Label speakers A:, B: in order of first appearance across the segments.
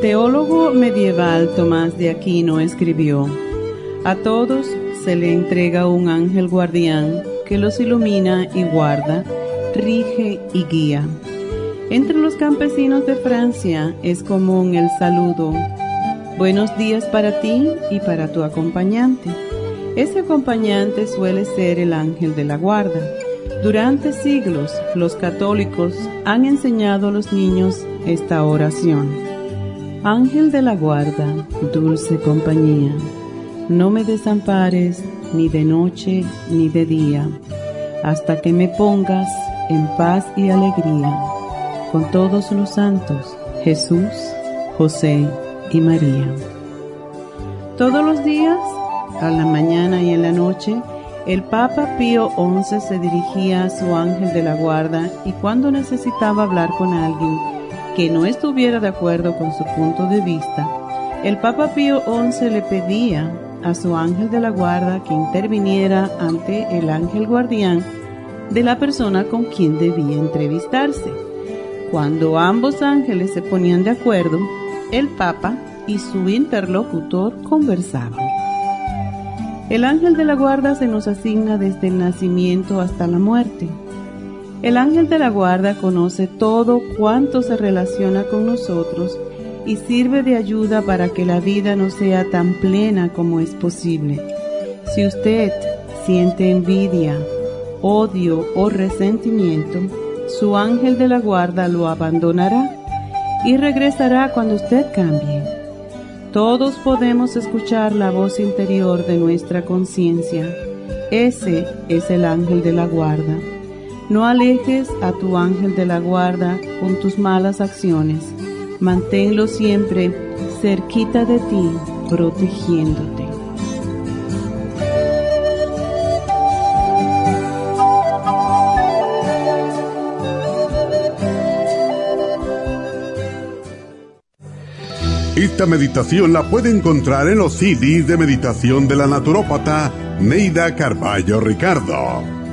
A: Teólogo medieval Tomás de Aquino escribió, A todos se le entrega un ángel guardián que los ilumina y guarda, rige y guía. Entre los campesinos de Francia es común el saludo, buenos días para ti y para tu acompañante. Ese acompañante suele ser el ángel de la guarda. Durante siglos los católicos han enseñado a los niños esta oración. Ángel de la guarda, dulce compañía, no me desampares ni de noche ni de día, hasta que me pongas en paz y alegría con todos los santos, Jesús, José y María. Todos los días, a la mañana y en la noche, el Papa Pío XI se dirigía a su ángel de la guarda y cuando necesitaba hablar con alguien, que no estuviera de acuerdo con su punto de vista, el Papa Pío XI le pedía a su ángel de la guarda que interviniera ante el ángel guardián de la persona con quien debía entrevistarse. Cuando ambos ángeles se ponían de acuerdo, el Papa y su interlocutor conversaban. El ángel de la guarda se nos asigna desde el nacimiento hasta la muerte el ángel de la guarda conoce todo cuanto se relaciona con nosotros y sirve de ayuda para que la vida no sea tan plena como es posible. Si usted siente envidia, odio o resentimiento, su ángel de la guarda lo abandonará y regresará cuando usted cambie. Todos podemos escuchar la voz interior de nuestra conciencia. Ese es el ángel de la guarda. No alejes a tu ángel de la guarda con tus malas acciones. Manténlo siempre cerquita de ti, protegiéndote.
B: Esta meditación la puede encontrar en los CDs de meditación de la naturópata Neida Carballo Ricardo.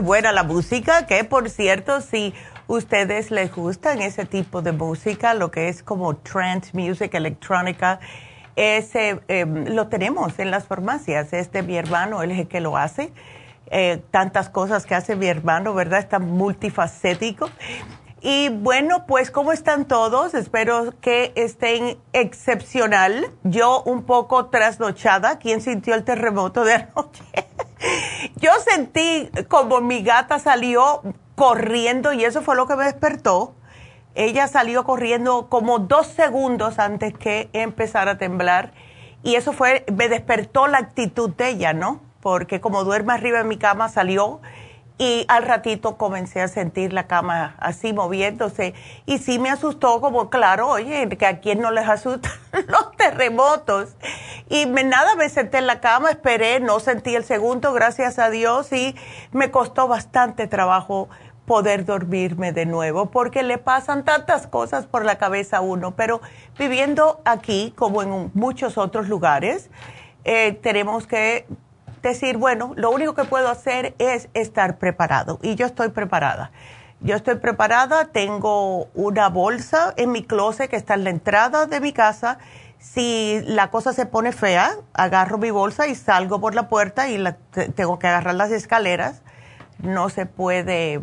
C: Buena la música, que por cierto, si ustedes les gustan ese tipo de música, lo que es como trance music, electrónica, ese em, lo tenemos en las farmacias. Este mi hermano, él es el que lo hace. Eh, tantas cosas que hace mi hermano, ¿verdad? Está multifacético. Y bueno, pues ¿cómo están todos? Espero que estén excepcional. Yo un poco trasnochada. ¿Quién sintió el terremoto de anoche? Yo sentí como mi gata salió corriendo y eso fue lo que me despertó. Ella salió corriendo como dos segundos antes que empezara a temblar y eso fue, me despertó la actitud de ella, ¿no? Porque como duerme arriba de mi cama salió y al ratito comencé a sentir la cama así moviéndose y sí me asustó como claro, oye, que a quién no les asustan los terremotos. Y me, nada, me senté en la cama, esperé, no sentí el segundo, gracias a Dios, y me costó bastante trabajo poder dormirme de nuevo, porque le pasan tantas cosas por la cabeza a uno, pero viviendo aquí, como en muchos otros lugares, eh, tenemos que decir, bueno, lo único que puedo hacer es estar preparado y yo estoy preparada. Yo estoy preparada, tengo una bolsa en mi closet que está en la entrada de mi casa. Si la cosa se pone fea, agarro mi bolsa y salgo por la puerta y tengo que agarrar las escaleras. No se puede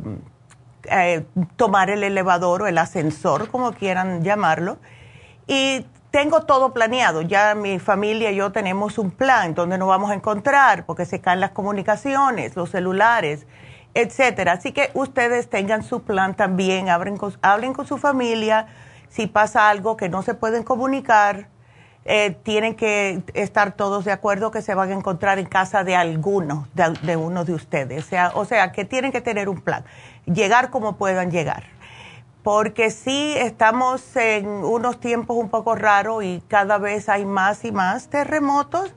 C: eh, tomar el elevador o el ascensor, como quieran llamarlo. Y tengo todo planeado. Ya mi familia y yo tenemos un plan donde nos vamos a encontrar porque se caen las comunicaciones, los celulares, etcétera. Así que ustedes tengan su plan también, hablen con, hablen con su familia. Si pasa algo que no se pueden comunicar, eh, tienen que estar todos de acuerdo que se van a encontrar en casa de alguno, de, de uno de ustedes. O sea, o sea, que tienen que tener un plan, llegar como puedan llegar porque sí estamos en unos tiempos un poco raros y cada vez hay más y más terremotos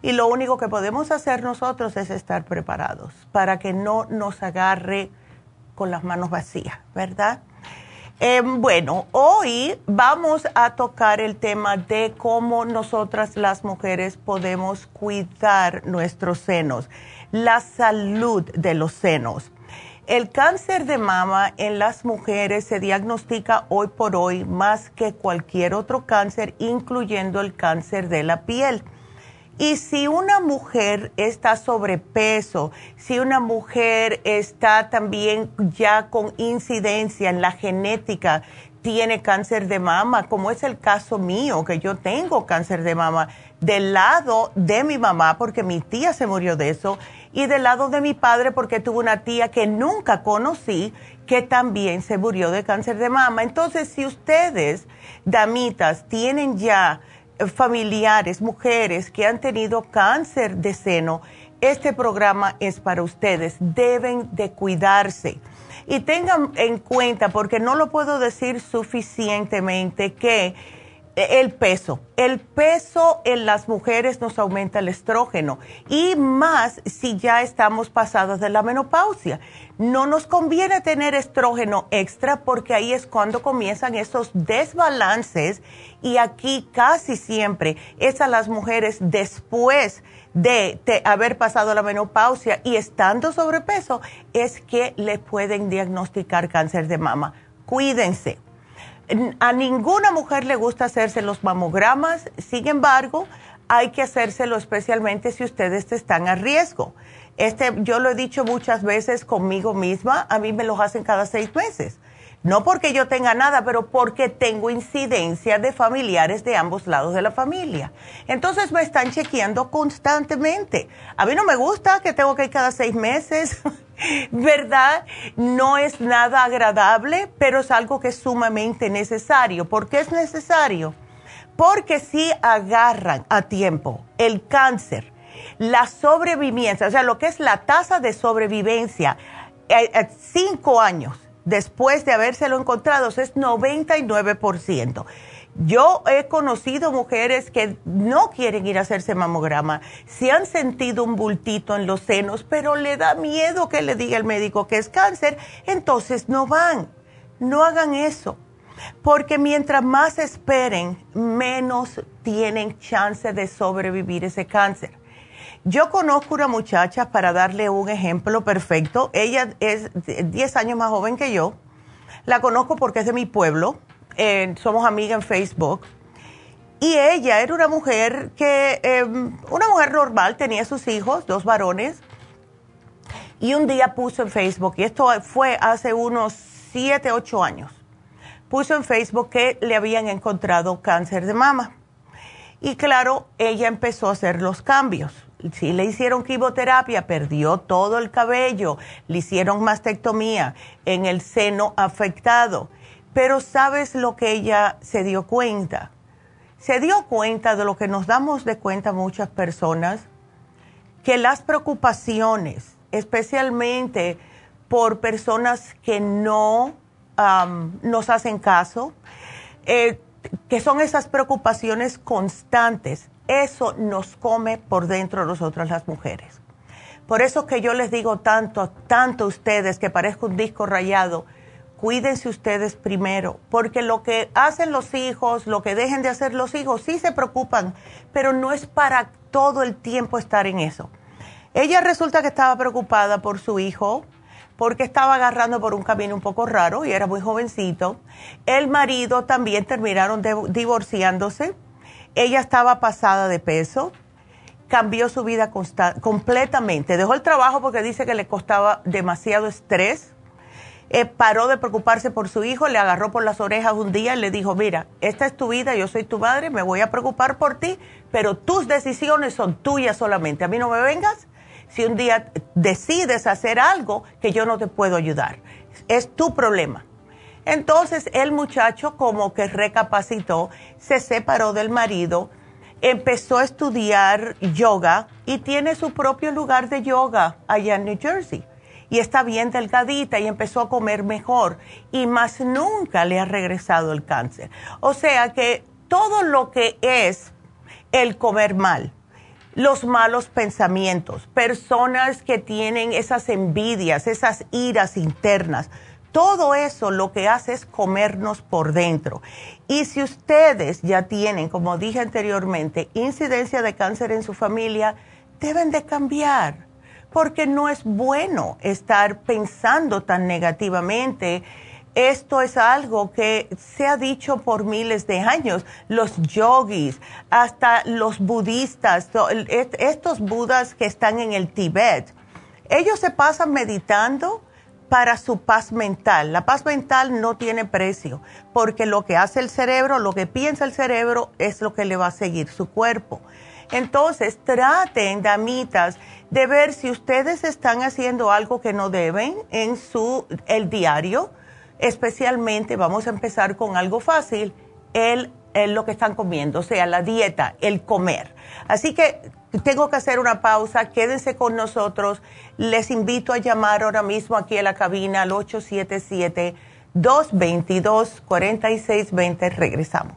C: y lo único que podemos hacer nosotros es estar preparados para que no nos agarre con las manos vacías, ¿verdad? Em, bueno, hoy vamos a tocar el tema de cómo nosotras las mujeres podemos cuidar nuestros senos, la salud de los senos. El cáncer de mama en las mujeres se diagnostica hoy por hoy más que cualquier otro cáncer, incluyendo el cáncer de la piel. Y si una mujer está sobrepeso, si una mujer está también ya con incidencia en la genética, tiene cáncer de mama, como es el caso mío, que yo tengo cáncer de mama del lado de mi mamá, porque mi tía se murió de eso, y del lado de mi padre porque tuvo una tía que nunca conocí que también se murió de cáncer de mama. Entonces, si ustedes, damitas, tienen ya familiares, mujeres que han tenido cáncer de seno, este programa es para ustedes. Deben de cuidarse. Y tengan en cuenta, porque no lo puedo decir suficientemente, que el peso. El peso en las mujeres nos aumenta el estrógeno y más si ya estamos pasadas de la menopausia. No nos conviene tener estrógeno extra porque ahí es cuando comienzan esos desbalances y aquí casi siempre es a las mujeres después de, de haber pasado la menopausia y estando sobrepeso es que le pueden diagnosticar cáncer de mama. Cuídense a ninguna mujer le gusta hacerse los mamogramas, sin embargo, hay que hacérselo especialmente si ustedes están a riesgo. Este, yo lo he dicho muchas veces conmigo misma, a mí me los hacen cada seis meses. No porque yo tenga nada, pero porque tengo incidencia de familiares de ambos lados de la familia. Entonces me están chequeando constantemente. A mí no me gusta que tengo que ir cada seis meses. ¿verdad? No es nada agradable, pero es algo que es sumamente necesario. ¿Por qué es necesario? Porque si agarran a tiempo el cáncer, la sobrevivencia, o sea, lo que es la tasa de sobrevivencia, eh, eh, cinco años después de habérselo encontrado es 99%. Yo he conocido mujeres que no quieren ir a hacerse mamograma, se han sentido un bultito en los senos, pero le da miedo que le diga el médico que es cáncer, entonces no van. No hagan eso, porque mientras más esperen, menos tienen chance de sobrevivir ese cáncer. Yo conozco una muchacha, para darle un ejemplo perfecto, ella es 10 años más joven que yo, La conozco porque es de mi pueblo, somos amigas en Facebook. Y ella era una mujer que, em, una mujer normal, tenía sus hijos, dos varones. Y un día puso en Facebook, y esto fue hace unos siete, ocho años, puso en Facebook que le habían encontrado cáncer de mama. Y claro, ella empezó a hacer los cambios. Si le hicieron quimioterapia, perdió todo el cabello, le hicieron mastectomía en el seno afectado. Pero ¿sabes lo que ella se dio cuenta? se dio cuenta de lo que nos damos de cuenta muchas personas, que las preocupaciones, especialmente por personas que no nos hacen caso, eh, que son esas preocupaciones constantes, eso nos come por dentro de nosotras las mujeres. Por eso que yo les digo tanto, tanto a ustedes que parezco un disco rayado, cuídense ustedes primero, porque lo que hacen los hijos, lo que dejen de hacer los hijos, sí se preocupan, pero no es para todo el tiempo estar en eso. Ella resulta que estaba preocupada por su hijo, porque estaba agarrando por un camino un poco raro y era muy jovencito. El marido también terminaron divorciándose. Ella estaba pasada de peso, cambió su vida completamente. Dejó el trabajo porque dice que le costaba demasiado estrés eh, paró de preocuparse por su hijo, le agarró por las orejas un día y le dijo, mira, esta es tu vida, yo soy tu madre, me voy a preocupar por ti, pero tus decisiones son tuyas solamente. A mí no me vengas si un día decides hacer algo que yo no te puedo ayudar. Es tu problema. Entonces el muchacho como que recapacitó, se separó del marido, empezó a estudiar yoga y tiene su propio lugar de yoga allá en New Jersey y está bien delgadita y empezó a comer mejor y más nunca le ha regresado el cáncer. O sea que todo lo que es el comer mal, los malos pensamientos, personas que tienen esas envidias, esas iras internas, todo eso lo que hace es comernos por dentro. Y si ustedes ya tienen, como dije anteriormente, incidencia de cáncer en su familia, deben de cambiar porque no es bueno estar pensando tan negativamente. Esto es algo que se ha dicho por miles de años. Los yogis, hasta los budistas, estos budas que están en el Tíbet, ellos se pasan meditando para su paz mental. La paz mental no tiene precio, porque lo que hace el cerebro, lo que piensa el cerebro, es lo que le va a seguir su cuerpo. Entonces, traten, damitas, de ver si ustedes están haciendo algo que no deben en su el diario, especialmente vamos a empezar con algo fácil, el, lo que están comiendo, o sea, la dieta, el comer. Así que tengo que hacer una pausa, quédense con nosotros. Les invito a llamar ahora mismo aquí a la cabina al 877 222 4620. Regresamos.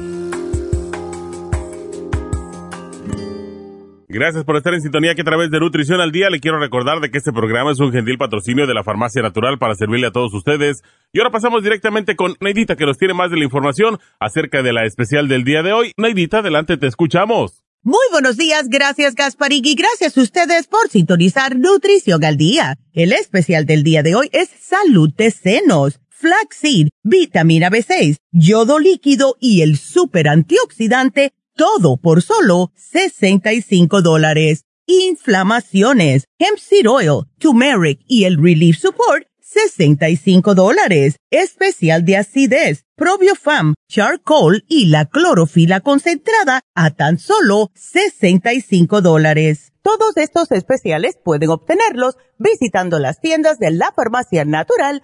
D: Gracias por estar en sintonía que a través de Nutrición al Día le quiero recordar de que este programa es un gentil patrocinio de la Farmacia Natural para servirle a todos ustedes. Y ahora pasamos directamente con Neidita que nos tiene más de la información acerca de la especial del día de hoy. Neidita, adelante, te escuchamos.
E: Muy buenos días, gracias Gasparig y gracias a ustedes por sintonizar Nutrición al Día. El especial del día de hoy es Salud de Senos, Flaxseed, Vitamina B6, Yodo Líquido y el Super Antioxidante todo por solo 65 dólares. Inflamaciones, hemp seed oil, turmeric y el relief support, 65 dólares. Especial de acidez, probiofam, charcoal y la clorofila concentrada a tan solo 65 dólares. Todos estos especiales pueden obtenerlos visitando las tiendas de la farmacia natural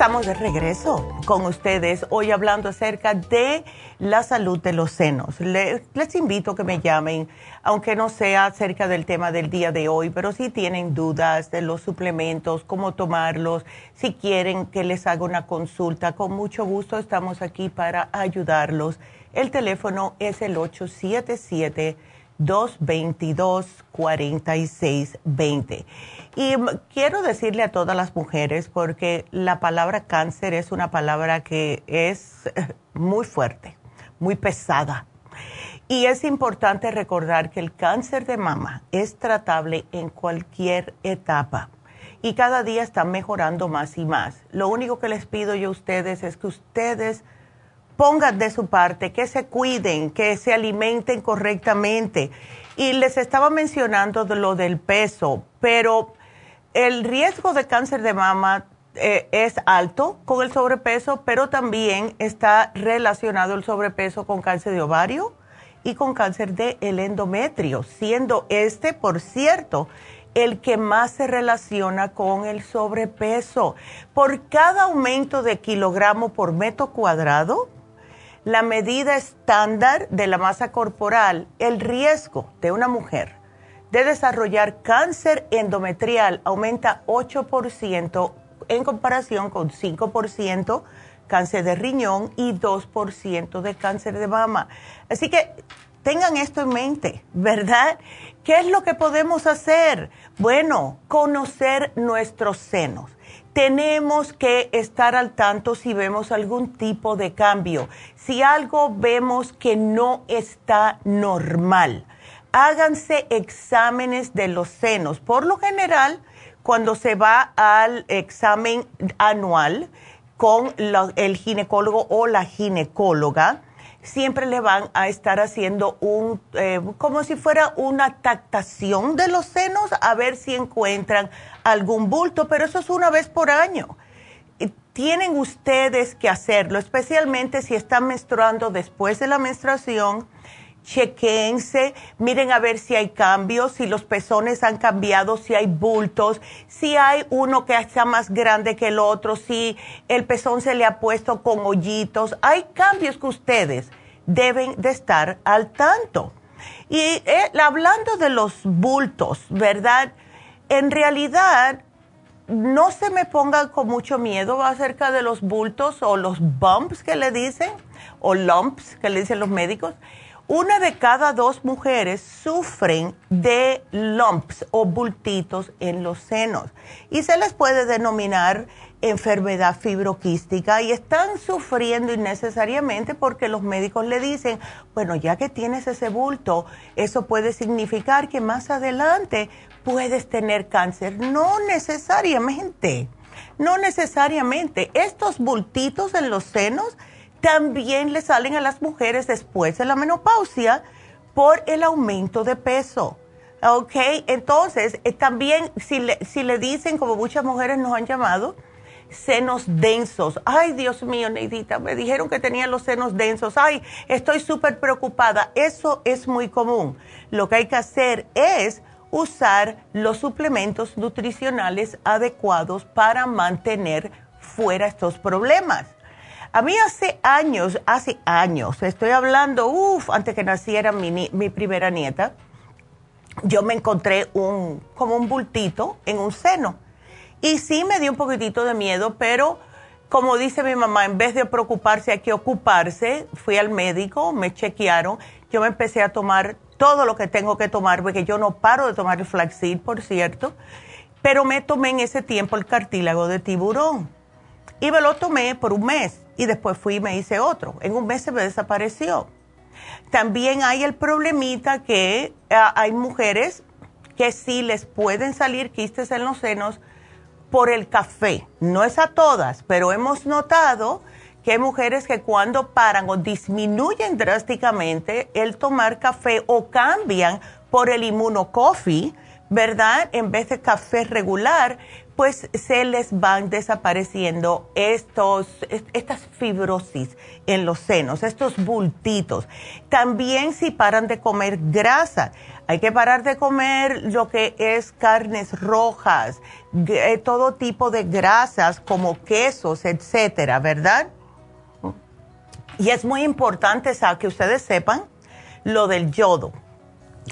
C: Estamos de regreso con ustedes hoy hablando acerca de la salud de los senos. Les, invito a que me llamen, aunque no sea acerca del tema del día de hoy, pero si tienen dudas de los suplementos, cómo tomarlos, si quieren que les haga una consulta, con mucho gusto estamos aquí para ayudarlos. El teléfono es el 877 222 4620 y quiero decirle a todas las mujeres, porque la palabra cáncer es una palabra que es muy fuerte, muy pesada. Y es importante recordar que el cáncer de mama es tratable en cualquier etapa y cada día está mejorando más y más. Lo único que les pido yo a ustedes es que ustedes pongan de su parte, que se cuiden, que se alimenten correctamente. Y les estaba mencionando lo del peso, pero el riesgo de cáncer de mama eh, es alto con el sobrepeso, pero también está relacionado el sobrepeso con cáncer de ovario y con cáncer de el endometrio, siendo este, por cierto, el que más se relaciona con el sobrepeso. Por cada aumento de kilogramo por metro cuadrado, la medida estándar de la masa corporal, el riesgo de una mujer de desarrollar cáncer endometrial aumenta 8% en comparación con 5% cáncer de riñón y 2% de cáncer de mama. Así que tengan esto en mente, ¿verdad? ¿Qué es lo que podemos hacer? Bueno, conocer nuestros senos. Tenemos que estar al tanto si vemos algún tipo de cambio, si algo vemos que no está normal háganse exámenes de los senos. Por lo general, cuando se va al examen anual con el ginecólogo o la ginecóloga, siempre le van a estar haciendo un, eh, como si fuera una tactación de los senos a ver si encuentran algún bulto, pero eso es una vez por año. Tienen ustedes que hacerlo, especialmente si están menstruando después de la menstruación chequense, miren a ver si hay cambios, si los pezones han cambiado, si hay bultos, si hay uno que está más grande que el otro, si el pezón se le ha puesto con hoyitos. Hay cambios que ustedes deben de estar al tanto. Y eh, hablando de los bultos, ¿verdad? En realidad, no se me pongan con mucho miedo acerca de los bultos o los bumps que le dicen, o lumps que le dicen los médicos una de cada dos mujeres sufren de lumps o bultitos en los senos y se les puede denominar enfermedad fibroquística y están sufriendo innecesariamente porque los médicos le dicen, bueno, ya que tienes ese bulto, eso puede significar que más adelante puedes tener cáncer. No necesariamente, no necesariamente. Estos bultitos en los senos también le salen a las mujeres después de la menopausia por el aumento de peso. ¿Ok? Entonces, eh, también si le, si le dicen, como muchas mujeres nos han llamado, senos densos. Ay, Dios mío, Neidita, me dijeron que tenía los senos densos. Ay, estoy súper preocupada. Eso es muy común. Lo que hay que hacer es usar los suplementos nutricionales adecuados para mantener fuera estos problemas. A mí hace años, hace años, estoy hablando, uff, antes que naciera mi, mi primera nieta, yo me encontré un, como un bultito en un seno. Y sí me dio un poquitito de miedo, pero como dice mi mamá, en vez de preocuparse hay que ocuparse, fui al médico, me chequearon, yo me empecé a tomar todo lo que tengo que tomar, porque yo no paro de tomar el flaxseed, por cierto, pero me tomé en ese tiempo el cartílago de tiburón. Y me lo tomé por un mes y después fui y me hice otro. En un mes se me desapareció. También hay el problemita que ah, hay mujeres que sí les pueden salir quistes en los senos por el café. No es a todas, pero hemos notado que hay mujeres que cuando paran o disminuyen drásticamente el tomar café o cambian por el inmunocoffee, ¿verdad? En vez de café regular, pues se les van desapareciendo estos, estas fibrosis en los senos, estos bultitos. También si paran de comer grasa, hay que parar de comer lo que es carnes rojas, eh, todo tipo de grasas como quesos, etcétera, ¿verdad? Y es muy importante que ustedes sepan lo del yodo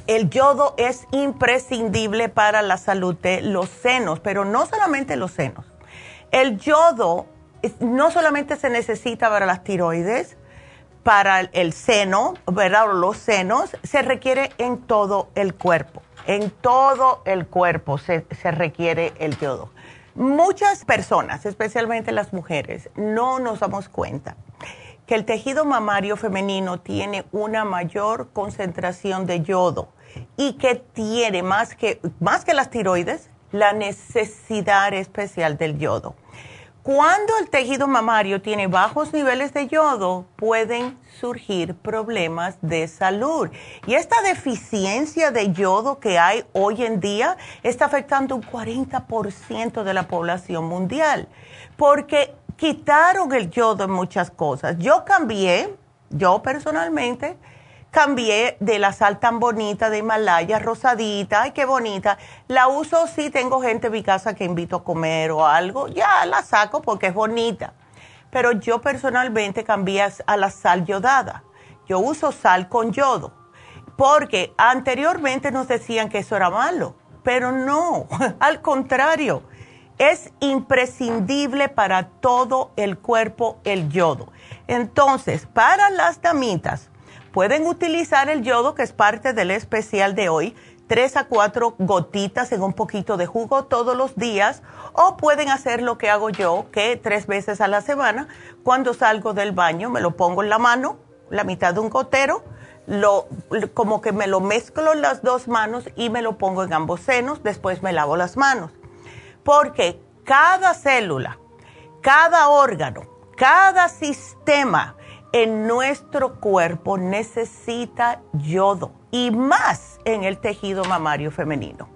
C: el yodo es imprescindible para la salud de los senos, pero no solamente los senos. El yodo no solamente se necesita para las tiroides, para el seno, ¿verdad? Los senos, se requiere en todo el cuerpo. En todo el cuerpo se, se requiere el yodo. Muchas personas, especialmente las mujeres, no nos damos cuenta que el tejido mamario femenino tiene una mayor concentración de yodo y que tiene más que, más que las tiroides, la necesidad especial del yodo. Cuando el tejido mamario tiene bajos niveles de yodo, pueden surgir problemas de salud. Y esta deficiencia de yodo que hay hoy en día está afectando un 40% de la población mundial, porque quitaron el yodo en muchas cosas. Yo cambié, yo personalmente, cambié de la sal tan bonita de Himalaya, rosadita, ay, qué bonita. La uso si tengo gente en mi casa que invito a comer o algo, ya la saco porque es bonita. Pero yo personalmente cambié a la sal yodada. Yo uso sal con yodo, porque anteriormente nos decían que eso era malo, pero no, al contrario es imprescindible para todo el cuerpo el yodo. Entonces, para las damitas, pueden utilizar el yodo, que es parte del especial de hoy, tres a cuatro gotitas en un poquito de jugo todos los días, o pueden hacer lo que hago yo, que tres veces a la semana, cuando salgo del baño, me lo pongo en la mano, la mitad de un gotero, lo, como que me lo mezclo en las dos manos y me lo pongo en ambos senos, después me lavo las manos porque cada célula, cada órgano, cada sistema en nuestro cuerpo necesita yodo y más en el tejido mamario femenino.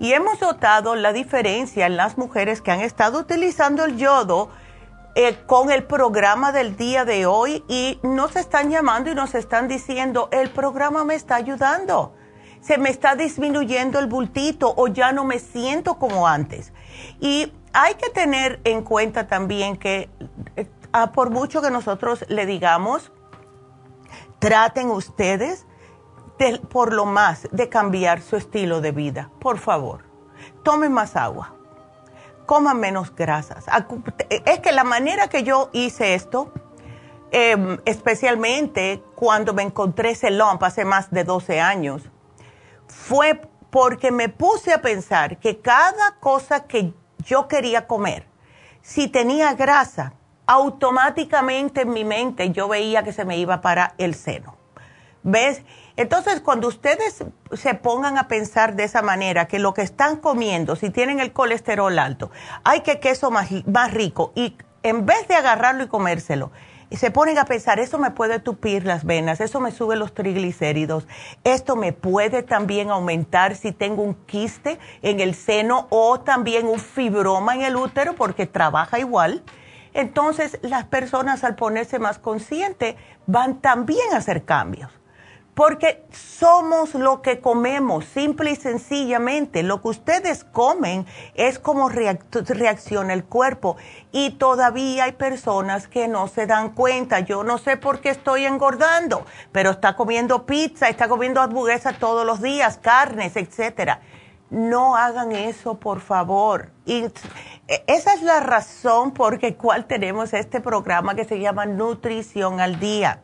C: Y hemos notado la diferencia en las mujeres que han estado utilizando el yodo eh, con el programa del día de hoy y nos están llamando y nos están diciendo, el programa me está ayudando, se me está disminuyendo el bultito o ya no me siento como antes. Y hay que tener en cuenta también que eh, por mucho que nosotros le digamos, traten ustedes por lo más de cambiar su estilo de vida, por favor. Tomen más agua, coman menos grasas. Es que la manera que yo hice esto, em, especialmente cuando me encontré ese lump hace más de 12 años, fue porque me puse a pensar que cada cosa que yo quería comer, si tenía grasa, automáticamente en mi mente yo veía que se me iba para el seno. ¿Ves? Entonces, cuando ustedes se pongan a pensar de esa manera, que lo que están comiendo, si tienen el colesterol alto, hay que queso más, más rico, y en vez de agarrarlo y comérselo, se ponen a pensar, eso me puede tupir las venas, eso me sube los triglicéridos, esto me puede también aumentar si tengo un quiste en el seno o también un fibroma en el útero, porque trabaja igual. Entonces, las personas al ponerse más conscientes van también a hacer cambios. Porque somos lo que comemos, simple y sencillamente. Lo que ustedes comen es como reacciona el cuerpo. Y todavía hay personas que no se dan cuenta. Yo no sé por qué estoy engordando, pero está comiendo pizza, está comiendo hamburguesa todos los días, carnes, etcétera. No hagan eso, por favor. Y e, esa es la razón por la cual tenemos este programa que se llama Nutrición al Día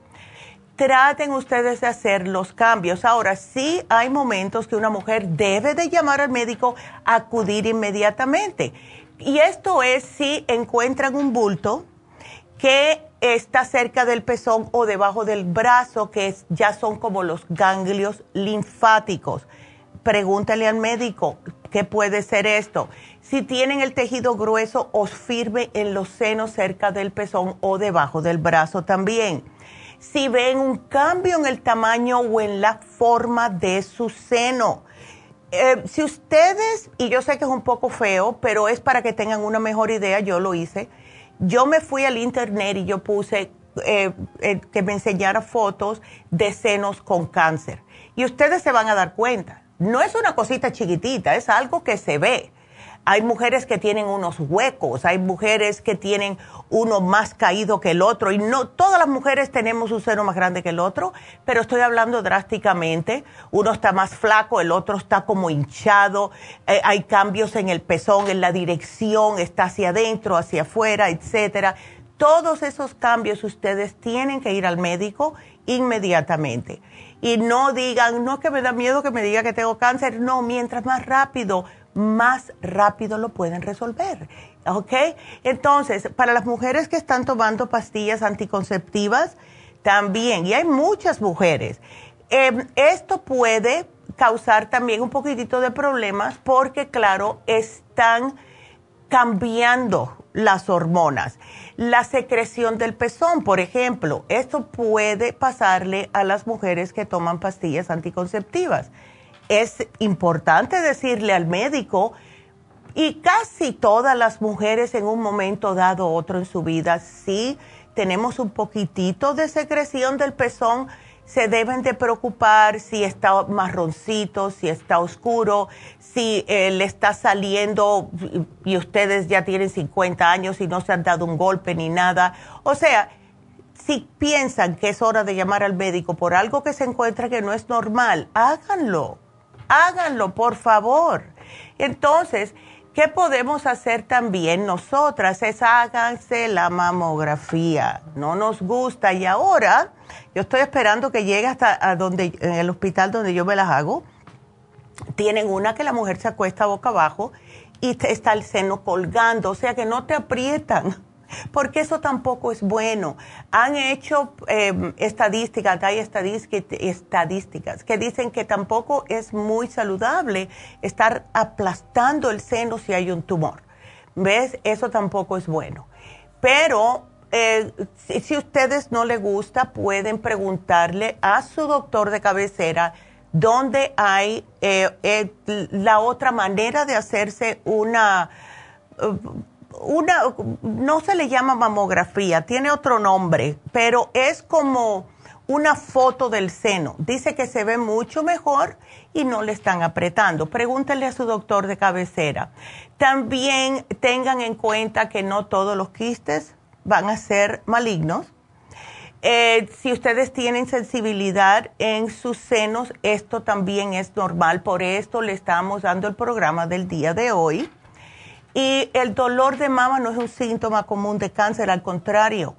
C: traten ustedes de hacer los cambios. Ahora, sí hay momentos que una mujer debe de llamar al médico, acudir inmediatamente. Y esto es si encuentran un bulto que está cerca del pezón o debajo del brazo, que ya son como los ganglios linfáticos. Pregúntale al médico qué puede ser esto. Si tienen el tejido grueso o firme en los senos cerca del pezón o debajo del brazo también si ven un cambio en el tamaño o en la forma de su seno. Eh, si ustedes, y yo sé que es un poco feo, pero es para que tengan una mejor idea, yo lo hice, yo me fui al internet y yo puse eh, eh, que me enseñara fotos de senos con cáncer. Y ustedes se van a dar cuenta, no es una cosita chiquitita, es algo que se ve. Hay mujeres que tienen unos huecos, hay mujeres que tienen uno más caído que el otro y no todas las mujeres tenemos un seno más grande que el otro, pero estoy hablando drásticamente. Uno está más flaco, el otro está como hinchado, eh, hay cambios en el pezón, en la dirección, está hacia adentro, hacia afuera, etcétera. Todos esos cambios ustedes tienen que ir al médico inmediatamente. Y no digan, no es que me da miedo que me diga que tengo cáncer, no, mientras más rápido más rápido lo pueden resolver. ¿Ok? Entonces, para las mujeres que están tomando pastillas anticonceptivas, también, y hay muchas mujeres, em, esto puede causar también un poquitito de problemas porque, claro, están cambiando las hormonas. La secreción del pezón, por ejemplo, esto puede pasarle a las mujeres que toman pastillas anticonceptivas es importante decirle al médico y casi todas las mujeres en un momento dado otro en su vida, si tenemos un poquitito de secreción del pezón, se deben de preocupar si está marroncito, si está oscuro, si eh, le está saliendo y ustedes ya tienen 50 años y no se han dado un golpe ni nada. O sea, si piensan que es hora de llamar al médico por algo que se encuentra que no es normal, háganlo háganlo, por favor. Entonces, ¿qué podemos hacer también nosotras? Es háganse la mamografía. No nos gusta y ahora yo estoy esperando que llegue hasta donde, en el hospital donde yo me las hago. Tienen una que la mujer se acuesta boca abajo y está el seno colgando, o sea que no te aprietan porque eso tampoco es bueno. Han hecho em, estadísticas, hay estadísticas que dicen que tampoco es muy saludable estar aplastando el seno si hay un tumor. ¿Ves? Eso tampoco es bueno. Pero eh, si, a ustedes no les gusta, pueden preguntarle a su doctor de cabecera dónde hay eh, eh, la otra manera de hacerse una, una, no se le llama mamografía, tiene otro nombre, pero es como una foto del seno. Dice que se ve mucho mejor y no le están apretando. Pregúntenle a su doctor de cabecera. También tengan en cuenta que no todos los quistes van a ser malignos. Eh, si ustedes tienen sensibilidad en sus senos, esto también es normal. Por esto le estamos dando el programa del día de hoy. Y el dolor de mama no es un síntoma común de cáncer, al contrario,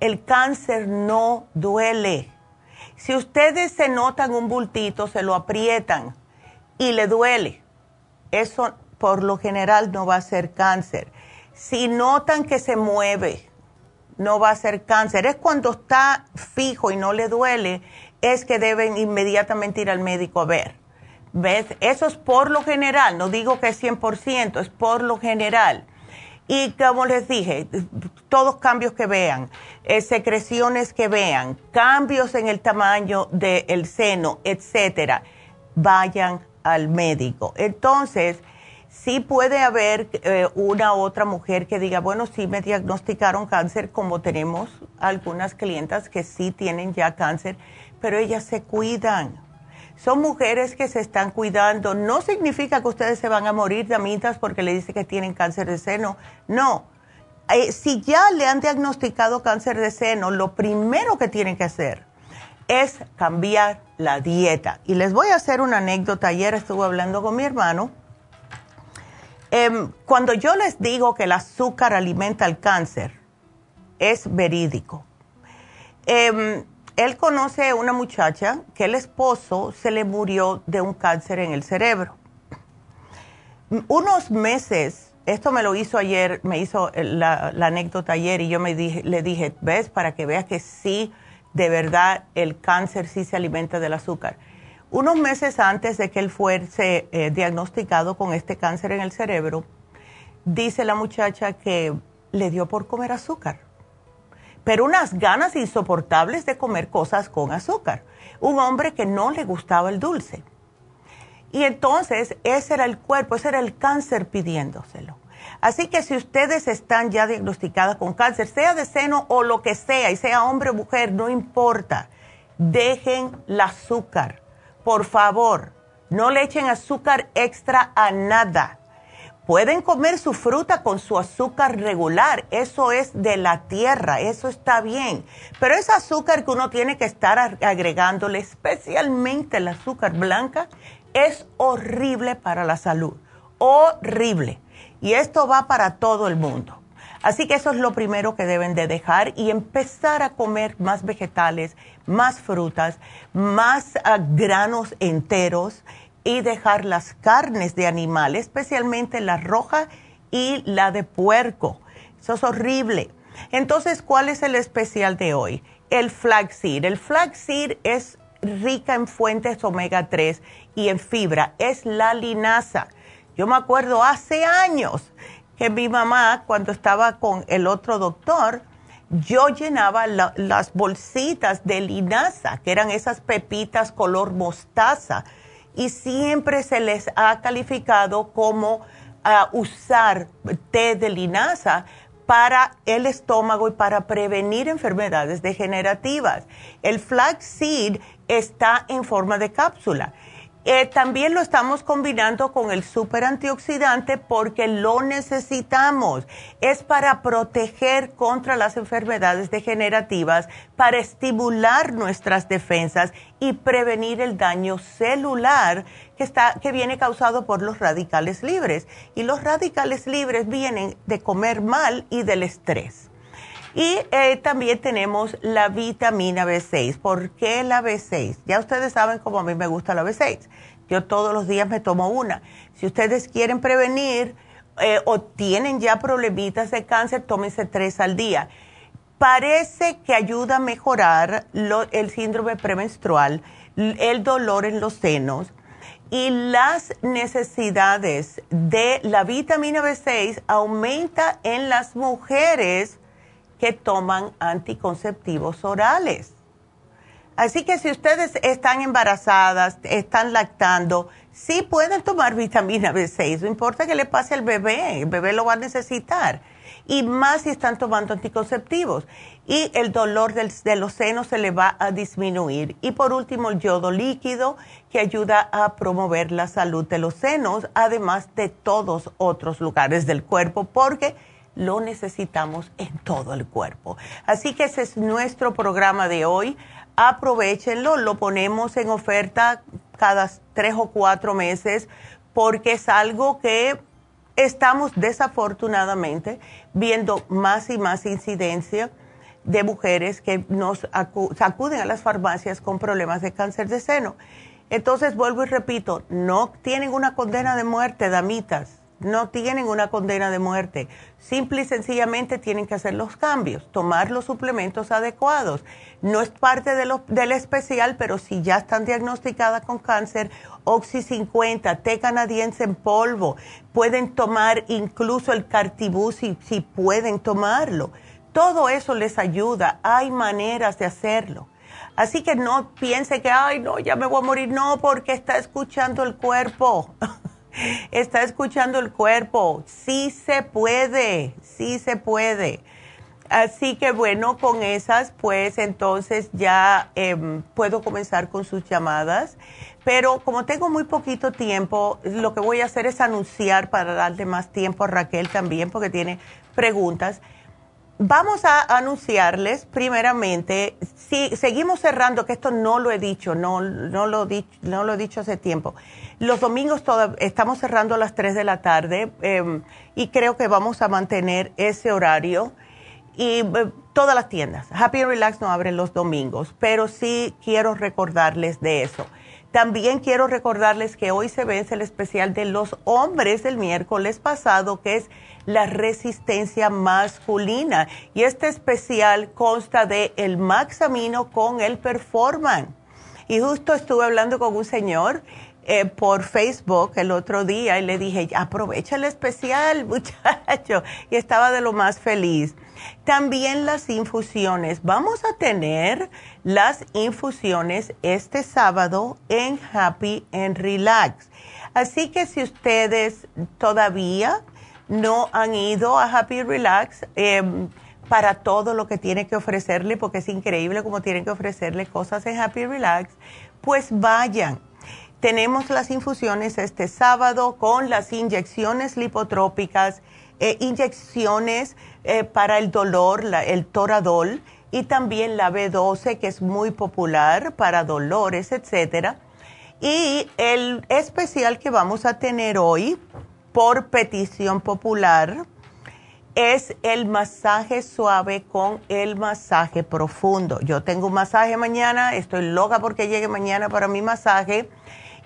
C: el cáncer no duele. Si ustedes se notan un bultito, se lo aprietan y le duele, eso por lo general no va a ser cáncer. Si notan que se mueve, no va a ser cáncer. Es cuando está fijo y no le duele, es que deben inmediatamente ir al médico a ver. ¿Ves? Eso es por lo general, no digo que es 100%, es por lo general. Y como les dije, todos cambios que vean, eh, secreciones que vean, cambios en el tamaño del seno, etcétera, vayan al médico. Entonces, sí puede haber eh, una otra mujer que diga, bueno, sí me diagnosticaron cáncer, como tenemos algunas clientas que sí tienen ya cáncer, pero ellas se cuidan. Son mujeres que se están cuidando. No significa que ustedes se van a morir de amitas porque le dice que tienen cáncer de seno. No. Eh, si ya le han diagnosticado cáncer de seno, lo primero que tienen que hacer es cambiar la dieta. Y les voy a hacer una anécdota. Ayer estuve hablando con mi hermano Em, cuando yo les digo que el azúcar alimenta el cáncer, es verídico. Em, él conoce a una muchacha que el esposo se le murió de un cáncer en el cerebro. Unos meses, esto me lo hizo ayer, me hizo la, anécdota ayer y yo le dije, ves, para que veas que sí, de verdad, el cáncer sí se alimenta del azúcar. Unos meses antes de que él fuese eh, diagnosticado con este cáncer en el cerebro, dice la muchacha que le dio por comer azúcar, pero unas ganas insoportables de comer cosas con azúcar. Un hombre que no le gustaba el dulce. Y entonces ese era el cuerpo, ese era el cáncer pidiéndoselo. Así que si ustedes están ya diagnosticadas con cáncer, sea de seno o lo que sea, y sea hombre o mujer, no importa, dejen el azúcar por favor, no le echen azúcar extra a nada. Pueden comer su fruta con su azúcar regular, eso es de la tierra, eso está bien. Pero ese azúcar que uno tiene que estar agregándole, especialmente el azúcar blanca, es horrible para la salud, horrible. Y esto va para todo el mundo. Así que eso es lo primero que deben de dejar y empezar a comer más vegetales, más frutas, más ah, granos enteros y dejar las carnes de animales, especialmente la roja y la de puerco. Eso es horrible. Entonces, ¿cuál es el especial de hoy? El flaxseed. El flaxseed es rica en fuentes omega 3 y en fibra. Es la linaza. Yo me acuerdo hace años que mi mamá, cuando estaba con el otro doctor, yo llenaba las bolsitas de linaza, que eran esas pepitas color mostaza, y siempre se les ha calificado como ah, usar té de linaza para el estómago y para prevenir enfermedades degenerativas. El flaxseed está en forma de cápsula eh, también lo estamos combinando con el super antioxidante porque lo necesitamos. Es para proteger contra las enfermedades degenerativas, para estimular nuestras defensas y prevenir el daño celular que, está, que viene causado por los radicales libres. Y los radicales libres vienen de comer mal y del estrés. Y eh, también tenemos la vitamina B6. ¿Por qué la B6? Ya ustedes saben cómo a mí me gusta la B6. Yo todos los días me tomo una. Si ustedes quieren prevenir eh, o tienen ya problemitas de cáncer, tómense tres al día. Parece que ayuda a mejorar el síndrome premenstrual, el dolor en los senos y las necesidades de la vitamina B6 aumenta en las mujeres que toman anticonceptivos orales. Así que si ustedes están embarazadas, están lactando, sí pueden tomar vitamina B6, no importa que le pase al bebé, el bebé lo va a necesitar. Y más si están tomando anticonceptivos. Y el dolor de los senos se le va a disminuir. Y por último, el yodo líquido, que ayuda a promover la salud de los senos, además de todos otros lugares del cuerpo, porque lo necesitamos en todo el cuerpo. Así que ese es nuestro programa de hoy aprovechenlo, lo ponemos en oferta cada tres o cuatro meses porque es algo que estamos desafortunadamente viendo más y más incidencia de mujeres que nos acuden a las farmacias con problemas de cáncer de seno. Entonces, vuelvo y repito, no tienen una condena de muerte, damitas no tienen una condena de muerte. Simple y sencillamente tienen que hacer los cambios, tomar los suplementos adecuados. No es parte de lo, del especial, pero si ya están diagnosticadas con cáncer, Oxy 50, té canadiense en polvo, pueden tomar incluso el cartibú si, si pueden tomarlo. Todo eso les ayuda, hay maneras de hacerlo. Así que no piense que, ay, no, ya me voy a morir. No, porque está escuchando el cuerpo. está escuchando el cuerpo. Sí se puede, sí se puede. Así que bueno, con esas, pues entonces ya em, puedo comenzar con sus llamadas. Pero como tengo muy poquito tiempo, lo que voy a hacer es anunciar para darle más tiempo a Raquel también, porque tiene preguntas. Vamos a anunciarles primeramente, si seguimos cerrando, que esto no lo he dicho, no, no, lo, no lo he dicho hace tiempo. Los domingos estamos cerrando a las 3 de la tarde em, y creo que vamos a mantener ese horario. Y eh, todas las tiendas, Happy Relax no abren los domingos, pero sí quiero recordarles de eso. También quiero recordarles que hoy se vence el especial de los hombres del miércoles pasado, que es la resistencia masculina. Y este especial consta de el Maxamino con el Performan. Y justo estuve hablando con un señor eh, por Facebook el otro día y le dije, aprovecha el especial, muchacho. Y estaba de lo más feliz. También las infusiones. Vamos a tener las infusiones este sábado en Happy and Relax. Así que si ustedes todavía no han ido a Happy Relax, em, para todo lo que tiene que ofrecerle, porque es increíble como tienen que ofrecerle cosas en Happy Relax, pues vayan tenemos las infusiones este sábado con las inyecciones lipotrópicas, eh, inyecciones para el dolor, el toradol y también la B12 que es muy popular para dolores, etcétera. Y el especial que vamos a tener hoy por petición popular es el masaje suave con el masaje profundo. Yo tengo un masaje mañana, estoy loca porque llegue mañana para mi masaje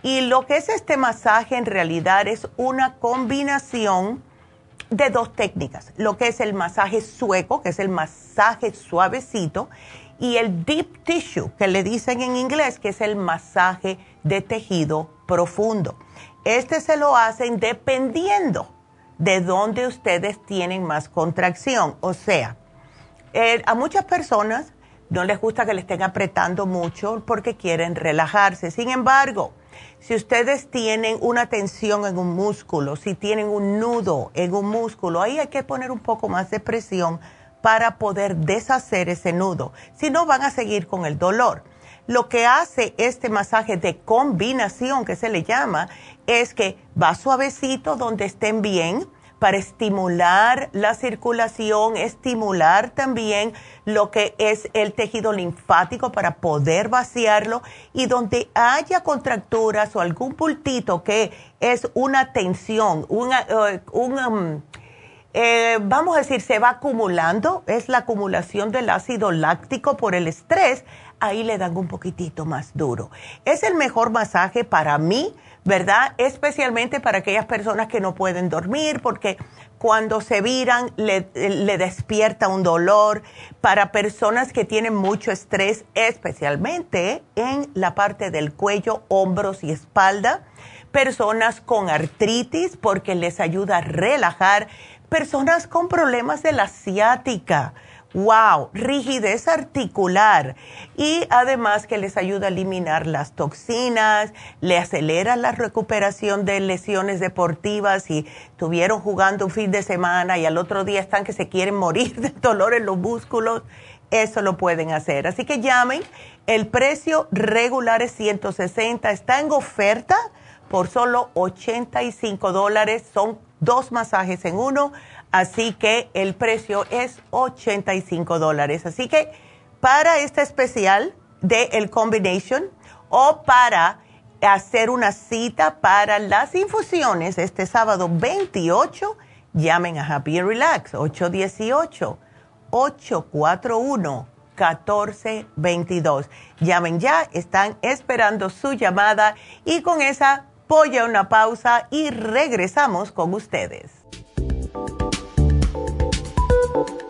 C: y lo que es este masaje en realidad es una combinación de dos técnicas, lo que es el masaje sueco, que es el masaje suavecito, y el deep tissue, que le dicen en inglés, que es el masaje de tejido profundo. Este se lo hacen dependiendo de dónde ustedes tienen más contracción. O sea, eh, a muchas personas no les gusta que le estén apretando mucho porque quieren relajarse. Sin embargo, si ustedes tienen una tensión en un músculo, si tienen un nudo en un músculo, ahí hay que poner un poco más de presión para poder deshacer ese nudo. Si no, van a seguir con el dolor. Lo que hace este masaje de combinación, que se le llama, es que va suavecito donde estén bien para estimular la circulación, estimular también lo que es el tejido linfático para poder vaciarlo y donde haya contracturas o algún pultito que es una tensión, eh, un, um, eh, vamos a decir, se va acumulando, es la acumulación del ácido láctico por el estrés, ahí le dan un poquitito más duro. Es el mejor masaje para mí ¿verdad? Especialmente para aquellas personas que no pueden dormir porque cuando se viran le, despierta un dolor. Para personas que tienen mucho estrés, especialmente en la parte del cuello, hombros y espalda. Personas con artritis porque les ayuda a relajar. Personas con problemas de la ciática wow, rigidez articular. Y además que les ayuda a eliminar las toxinas, le acelera la recuperación de lesiones deportivas. Si estuvieron jugando un fin de semana y al otro día están que se quieren morir de dolor en los músculos, eso lo pueden hacer. Así que llamen, el precio regular es 160, está en oferta por solo 85 dólares, son dos masajes en uno Así que el precio es 85 dólares. Así que para este especial de el combination o para hacer una cita para las infusiones este sábado 28, llamen a Happy and Relax 818-841-1422. Llamen ya, están esperando su llamada y con esa voy a una pausa y regresamos con ustedes. Thank you.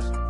F: podcast.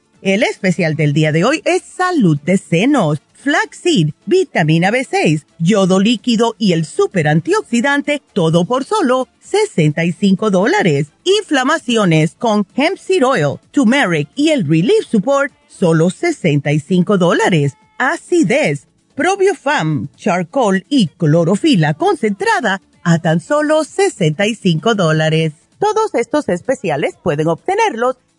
E: El especial del día de hoy es salud de senos, flaxseed, vitamina B6, yodo líquido y el super antioxidante, todo por solo 65 dólares. Inflamaciones con hemp seed oil, turmeric y el relief support, solo 65 dólares acidez, probiofam, charcoal y clorofila concentrada a tan solo 65 dólares. Todos estos especiales pueden obtenerlos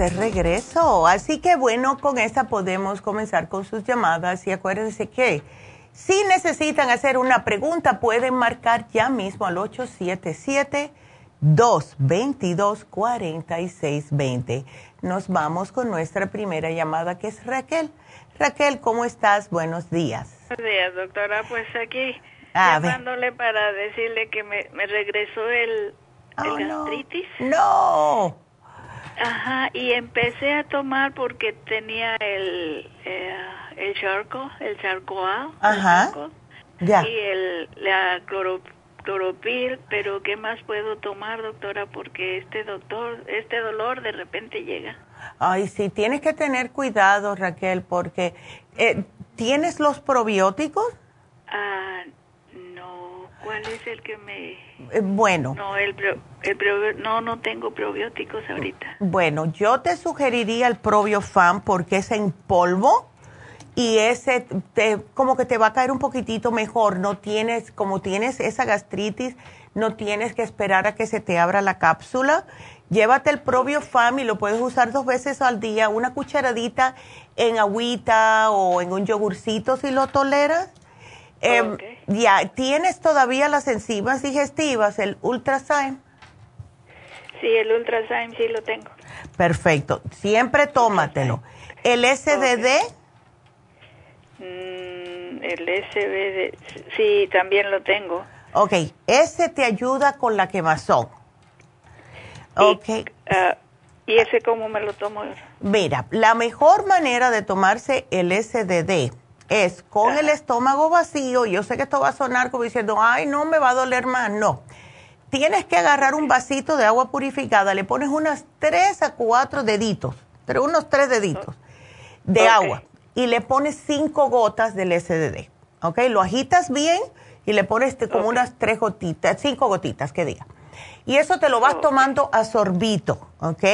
C: De regreso. Así que bueno, con esta podemos comenzar con sus llamadas y acuérdense que si necesitan hacer una pregunta pueden marcar ya mismo al 222-4620. Nos vamos con nuestra primera llamada que es Raquel. Raquel, ¿cómo estás? Buenos días.
G: Buenos días, doctora. Pues aquí llamándole para decirle que me, regresó el,
C: oh,
G: gastritis.
C: No.
G: Ajá, y empecé a tomar porque tenía el, eh, el charco, el charcoal.
C: Ajá. ya.
G: Y el, la cloropil, pero ¿qué más puedo tomar, doctora? Porque este doctor, este dolor de repente llega.
C: Ay, sí, tienes que tener cuidado, Raquel, porque eh, ¿tienes los probióticos?
G: Ah. ¿Cuál es el que me...?
C: Eh, bueno.
G: No, el, no, no tengo probióticos ahorita.
C: Bueno, yo te sugeriría el probiofam porque es en polvo y ese te, como que te va a caer un poquitito mejor. No tienes, como tienes esa gastritis, no tienes que esperar a que se te abra la cápsula Llévate el Probio Fam y lo puedes usar dos veces al día, una cucharadita en agüita o en un yogurcito si lo toleras. Em, ya, ¿tienes todavía las enzimas digestivas, el Ultrazyme?
G: Sí, el Ultrazyme sí lo tengo.
C: Perfecto, siempre tómatelo. ¿El SDD?
G: Mm, el SBD, sí, también lo tengo.
C: Ok, ese te ayuda con la quemazón.
G: Ok. Ah, ¿Y ese cómo me lo tomo?
C: Mira, la mejor manera de tomarse el SDD es con el estómago vacío. Yo sé que esto va a sonar como diciendo, ay, no me va a doler más. No. Tienes que agarrar un vasito de agua purificada, le pones unas tres a cuatro deditos, pero unos tres deditos de agua y le pones cinco gotas del SDD. ¿Ok? Lo agitas bien y le pones como unas tres gotitas, cinco gotitas, que diga. Y eso te lo vas tomando a sorbito, ¿ok?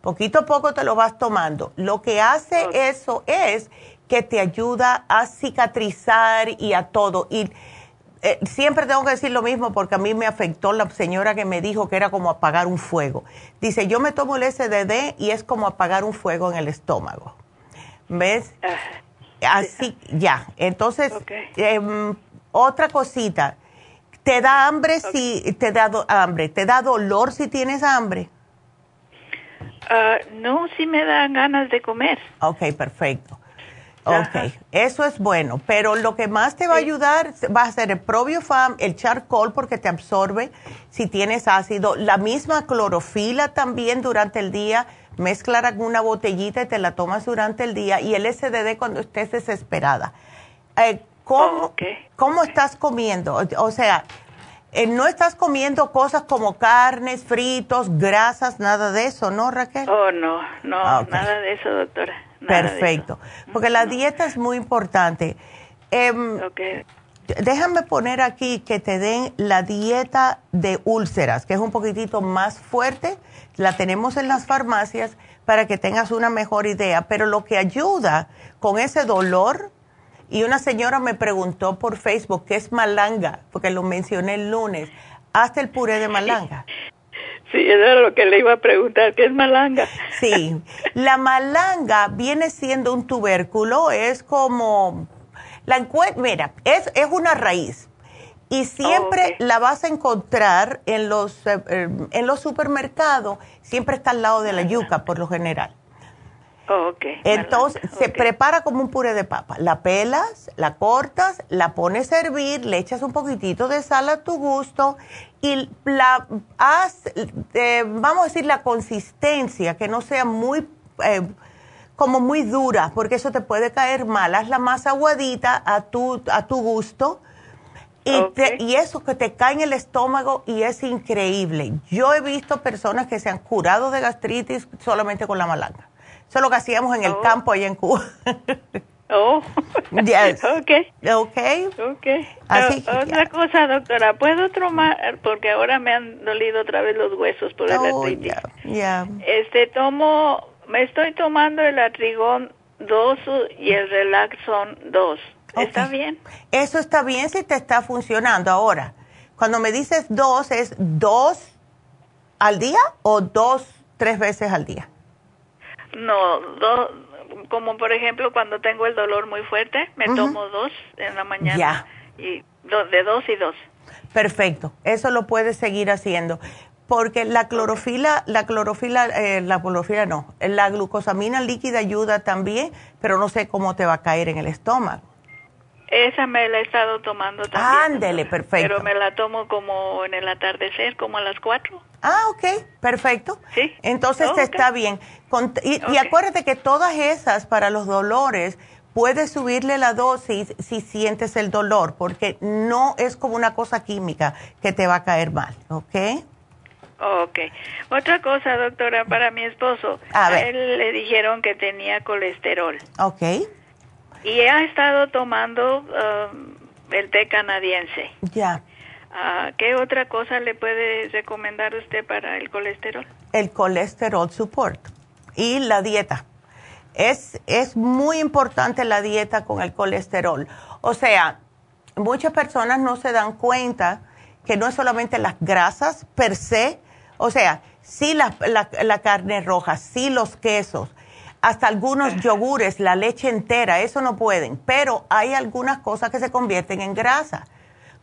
C: Poquito a poco te lo vas tomando. Lo que hace eso es que te ayuda a cicatrizar y a todo. Y eh, siempre tengo que decir lo mismo porque a mí me afectó la señora que me dijo que era como apagar un fuego. Dice, yo me tomo el SDD y es como apagar un fuego en el estómago. ¿Ves? Así, ya. Entonces, em, otra cosita ¿Te da hambre si te da hambre? ¿Te da dolor si tienes hambre?
G: Ah, no, sí me dan ganas de comer.
C: Ok, perfecto. Ok, eso es bueno, pero lo que más te va a ayudar va a ser el probiofam, el charcoal porque te absorbe si tienes ácido, la misma clorofila también durante el día, mezclar una botellita y te la tomas durante el día y el SDD cuando estés desesperada. Eh, ¿Cómo, ¿Cómo estás comiendo? O sea, eh, no estás comiendo cosas como carnes, fritos, grasas, nada de eso, ¿no, Raquel?
G: Oh, no, no, ah, nada de eso, doctora.
C: Perfecto, porque la dieta es muy importante.
G: Eh,
C: Déjame poner aquí que te den la dieta de úlceras, que es un poquitito más fuerte. La tenemos en las farmacias para que tengas una mejor idea, pero lo que ayuda con ese dolor y una señora me preguntó por Facebook qué es malanga, porque lo mencioné el lunes. Hasta el puré de malanga.
G: Sí, era lo que le iba a preguntar, ¿qué es malanga?
C: Sí, la malanga viene siendo un tubérculo, es como, la mira, es, es una raíz y siempre la vas a encontrar en los, eh, eh, en los supermercados, siempre está al lado de la yuca por lo general.
G: Oh,
C: Entonces se prepara como un puré de papa. La pelas, la cortas, la pones a hervir, le echas un poquitito de sal a tu gusto y la haz, eh, vamos a decir, la consistencia, que no sea muy, eh, como muy dura, porque eso te puede caer mal. Haz la más aguadita a tu, a tu gusto. Y, y, eso que te cae en el estómago y es increíble. Yo he visto personas que se han curado de gastritis solamente con la malanga. Eso es lo que hacíamos en el oh. campo allá en Cuba.
G: Oh,
C: yes.
G: ok.
C: Ok.
G: okay. otra cosa, doctora, ¿puedo tomar? Porque ahora me han dolido otra vez los huesos por el oh, artritis. Este, tomo, me estoy tomando el atrigón 2 y el relaxon 2. ¿Está bien?
C: Eso está bien si te está funcionando. Ahora, cuando me dices dos, ¿es dos al día o dos, tres veces al día?
G: No, dos, como por ejemplo cuando tengo el dolor muy fuerte, me tomo dos en la mañana. Y de dos y dos.
C: Perfecto, eso lo puedes seguir haciendo. porque la clorofila, la clorofila, eh, la clorofila no, la glucosamina líquida ayuda también, pero no sé cómo te va a caer en el estómago.
G: Esa me la he estado tomando también.
C: Ándele, perfecto.
G: Pero me la tomo como en el atardecer, como a las 4.
C: Ah, ok, perfecto.
G: Sí.
C: Entonces te está bien. y, acuérdate que todas esas para los dolores, puedes subirle la dosis si sientes el dolor, porque no es como una cosa química que te va a caer mal, ¿ok?
G: Ok. Otra cosa, doctora, para mi esposo. A, él le dijeron que tenía colesterol.
C: Ok.
G: Y ha estado tomando um, el té canadiense.
C: Ya.
G: Ah, ¿Qué otra cosa le puede recomendar usted para el colesterol?
C: El colesterol support y la dieta. Es, es muy importante la dieta con el colesterol. O sea, muchas personas no se dan cuenta que no es solamente las grasas per se, o sea, sí la, la, carne roja, sí los quesos, hasta algunos yogures, la leche entera, eso no pueden, pero hay algunas cosas que se convierten en grasa,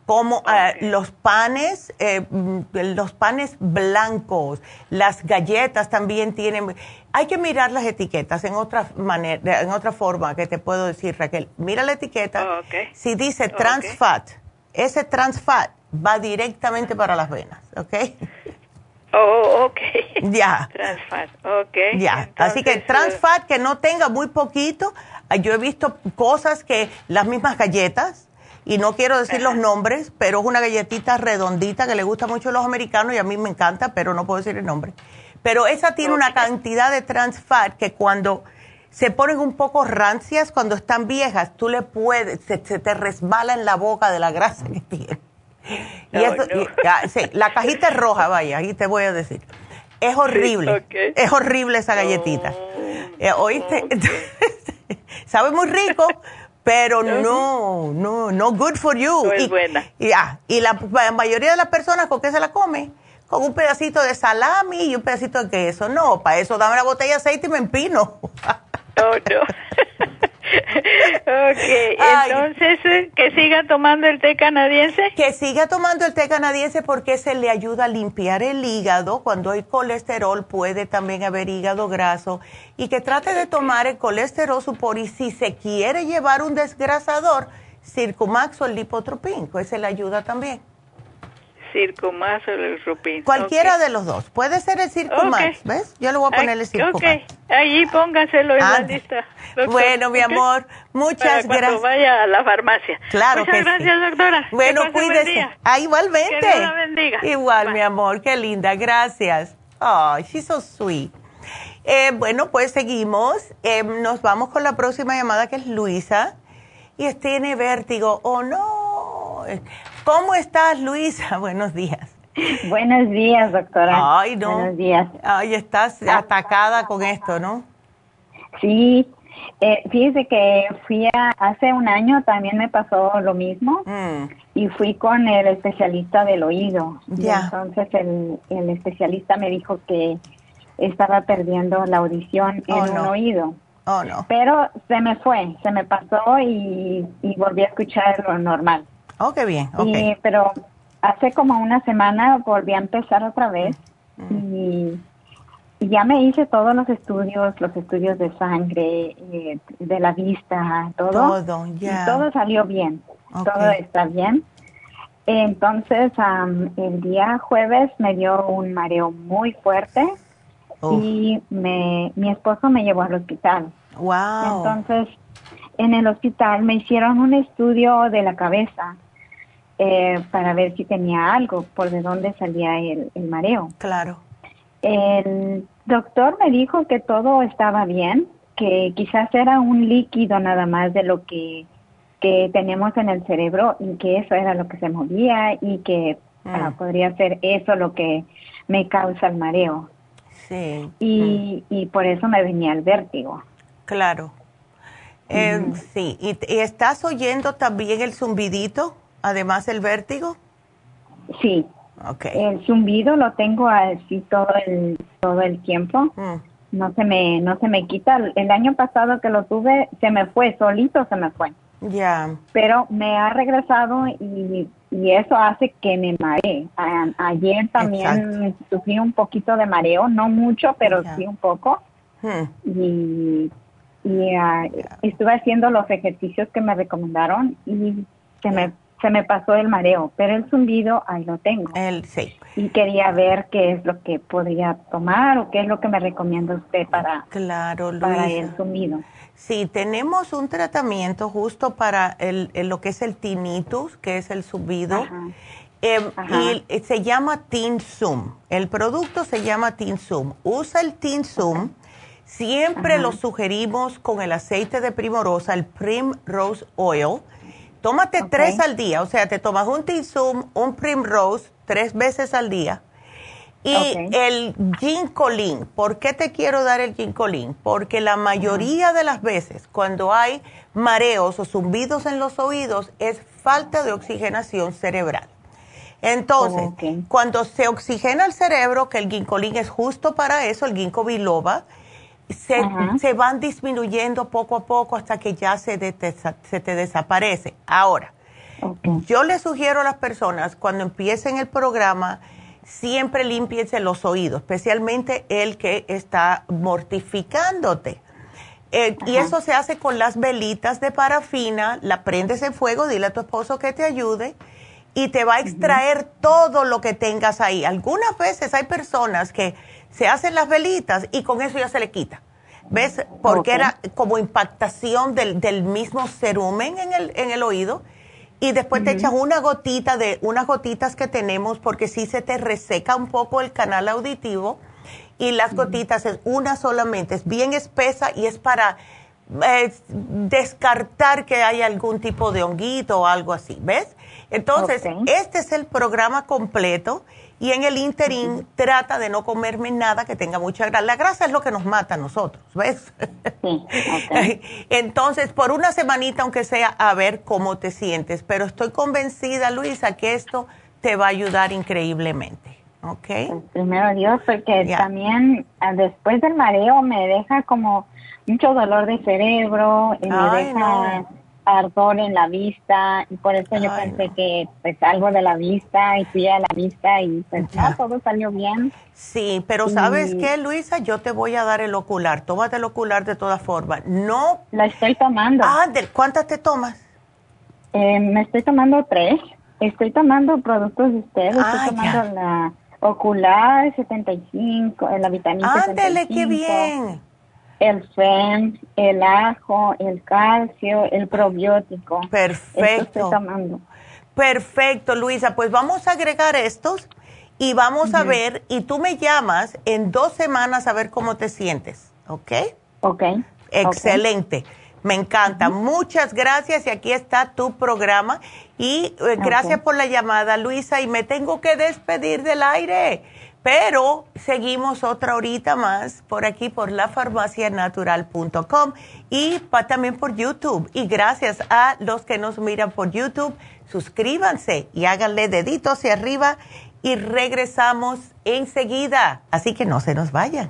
C: como eh, los panes, eh, mm, los panes blancos, las galletas también tienen. Hay que mirar las etiquetas en otra manera, en otra forma que te puedo decir, Raquel. Mira la etiqueta. Si dice trans fat, ese trans fat va directamente para las venas, ¿ok?
G: Oh, ok.
C: Ya.
G: Transfat, ok.
C: Ya. Así que transfat que no tenga muy poquito. Ah, yo he visto cosas que las mismas galletas, y no quiero decir los nombres, pero es una galletita redondita que le gusta mucho a los americanos y a mí me encanta, pero no puedo decir el nombre. Pero esa tiene una cantidad de transfat que cuando se ponen un poco rancias, cuando están viejas, tú le puedes, se te resbala en la boca de la grasa que tiene sí, la cajita es roja, vaya, ahí te voy a decir. Es horrible. Es horrible esa galletita. Eh, ¿Oíste? Sabe muy rico, pero no, no, no good for you.
G: y, buena.
C: Y, la, mayoría de las personas, ¿con qué se la come? Con un pedacito de salami y un pedacito de queso. No, para eso dame la botella de aceite y me empino.
G: Oh, no. Ok, entonces, eh, ¿que siga tomando el té canadiense?
C: Que siga tomando el té canadiense porque se le ayuda a limpiar el hígado. Cuando hay colesterol puede también haber hígado graso. Y que trate de tomar el colesterol supor y si se quiere llevar un desgrasador, Circumax o el lipotropín, pues se le ayuda también.
G: Circumax o el Rupin.
C: Cualquiera de los dos. Puede ser el Circumax, ¿ves? Yo le voy a poner el Circumax. Ok,
G: allí póngaselo en la lista.
C: Bueno, mi amor, muchas gracias.
G: vaya a la farmacia.
C: Claro
G: muchas gracias, doctora.
C: Bueno, cuídese. Ah, igualmente.
G: Que Dios la bendiga.
C: Igual, mi amor, qué linda, gracias. Oh, she's so sweet. Eh, bueno, pues seguimos. Eh, nos vamos con la próxima llamada que es Luisa. Y tiene vértigo. Oh, no. ¿Cómo estás, Luisa? Buenos días.
H: Buenos días, doctora.
C: Ay, no.
H: Buenos días.
C: Ay, estás atacada con esto, ¿no?
H: Sí. Eh, fíjese que fui a, hace un año también me pasó lo mismo mm. y fui con el especialista del oído.
C: Ya.
H: entonces el, el, especialista me dijo que estaba perdiendo la audición en oh, un oído.
C: Oh, no.
H: Pero se me fue, se me pasó y, y volví a escuchar lo normal.
C: Oh, qué bien. Okay.
H: pero hace como una semana volví a empezar otra vez mm. y, ya me hice todos los estudios, los estudios de sangre, eh, de la vista, todo.
C: Todo,
H: ya. todo salió bien. Todo está bien. Entonces, el día jueves me dio un mareo muy fuerte y me, mi esposo me llevó al hospital.
C: Wow.
H: Entonces, en el hospital me hicieron un estudio de la cabeza eh, para ver si tenía algo, por de dónde salía el, mareo.
C: Claro.
H: El doctor me dijo que todo estaba bien, que quizás era un líquido nada más de lo que, que tenemos en el cerebro y que eso era lo que se movía y que ah, mm. podría ser eso lo que me causa el mareo.
C: Sí.
H: Y, y por eso me venía el vértigo.
C: Claro. Eh, sí, ¿Y, ¿Y, estás oyendo también el zumbidito? además el vértigo?
H: Sí.
C: Okay.
H: El zumbido lo tengo así todo el todo el tiempo. Mm. No se me no se me quita. El año pasado que lo tuve se me fue solito, se me fue. Ya. Pero me ha regresado y, eso hace que me maree. ayer también sufrí un poquito de mareo, no mucho, pero sí un poco. Hmm. Y, ah, estuve haciendo los ejercicios que me recomendaron y se me se me pasó el mareo, pero el zumbido ahí lo tengo.
C: El, sí.
H: Y quería ver qué es lo que podría tomar o qué es lo que me recomienda usted para,
C: claro,
H: para el zumbido.
C: Sí, tenemos un tratamiento justo para el, lo que es el tinnitus, que es el zumbido. Em, y se llama Tinsum. El producto se llama Tinsum. Usa el Tinsum. Siempre lo sugerimos con el aceite de primorosa, el Primrose Oil. Tómate tres al día, o sea, te tomas un Tinsum, un Primrose, tres veces al día. Y el ginkolin, ¿por qué te quiero dar el ginkolin? Porque la mayoría de las veces cuando hay mareos o zumbidos en los oídos es falta de oxigenación cerebral. Entonces, cuando se oxigena el cerebro, que el ginkolin es justo para eso, el ginkgo biloba, se, van disminuyendo poco a poco hasta que ya se, se te desaparece. Ahora, yo le sugiero a las personas cuando empiecen el programa, siempre limpiense los oídos, especialmente el que está mortificándote. Eh, y eso se hace con las velitas de parafina, la prendes en fuego, dile a tu esposo que te ayude y te va a extraer todo lo que tengas ahí. Algunas veces hay personas que se hacen las velitas y con eso ya se le quita. ¿Ves? Porque era como impactación del, del, mismo cerumen en el, en el oído. Y después te echas una gotita de unas gotitas que tenemos porque si se te reseca un poco el canal auditivo. Y las gotitas es una solamente, es bien espesa y es para eh, descartar que hay algún tipo de honguito o algo así. ¿Ves? Entonces, este es el programa completo y en el interín trata de no comerme nada que tenga mucha grasa. La grasa es lo que nos mata a nosotros, ¿ves? Entonces, por una semanita, aunque sea, a ver cómo te sientes. Pero estoy convencida, Luisa, que esto te va a ayudar increíblemente. ¿Ok? Pues,
H: primero Dios, porque también ah, después del mareo me deja como mucho dolor de cerebro, y me deja ardor en la vista y por eso yo pensé que pues algo de la vista y fui a la vista y pues ya todo salió bien.
C: Sí, pero ¿sabes qué, Luisa? Yo te voy a dar el ocular. Tómate el ocular de todas formas. No.
H: La estoy tomando.
C: Ah, ¿cuántas te tomas?
H: Eh, me estoy tomando tres. Estoy tomando productos de ustedes. estoy ah, tomando la ocular 75, la vitamina Ándele,
C: qué bien
H: el FEM, el ajo, el calcio, el probiótico.
C: Perfecto. Perfecto, Luisa. Pues vamos a agregar estos y vamos a ver, y tú me llamas en dos semanas a ver cómo te sientes, ¿ok?
H: Ok.
C: Excelente. Me encanta. Muchas gracias y aquí está tu programa. Y eh, gracias por la llamada, Luisa. Y me tengo que despedir del aire. Pero seguimos otra horita más por aquí por lafarmacianatural.com y también por YouTube. Y gracias a los que nos miran por YouTube, suscríbanse y háganle deditos hacia arriba y regresamos enseguida. Así que no se nos vayan.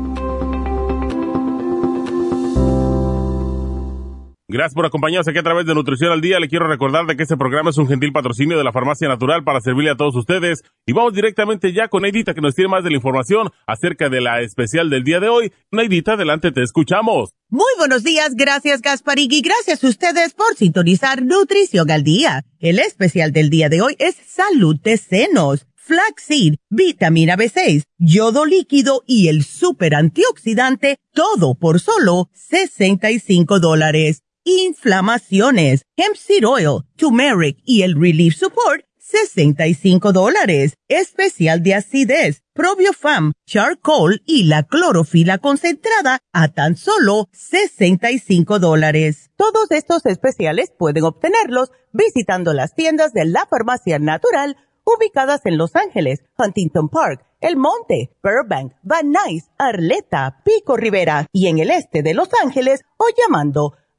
D: Gracias por acompañarnos aquí a través de Nutrición al Día. Le quiero recordar de que este programa es un gentil patrocinio de la Farmacia Natural para servirle a todos ustedes. Y vamos directamente ya con Neidita que nos tiene más de la información acerca de la especial del día de hoy. Neidita, adelante, te escuchamos.
C: Muy buenos días, gracias Gasparig y gracias a ustedes por sintonizar Nutrición al Día. El especial del día de hoy es Salud de Senos flaxseed, vitamina B6, yodo líquido y el super antioxidante, todo por solo 65 dólares inflamaciones, hemp seed oil, turmeric y el relief support, 65 dólares. Especial de acidez, probiofam, charcoal y la clorofila concentrada a tan solo 65 dólares. Todos estos especiales pueden obtenerlos visitando las tiendas de la farmacia natural ubicadas en Los Ángeles, Huntington Park, El Monte, Burbank, Van Nuys, Arleta, Pico Rivera y en el este de Los Ángeles o llamando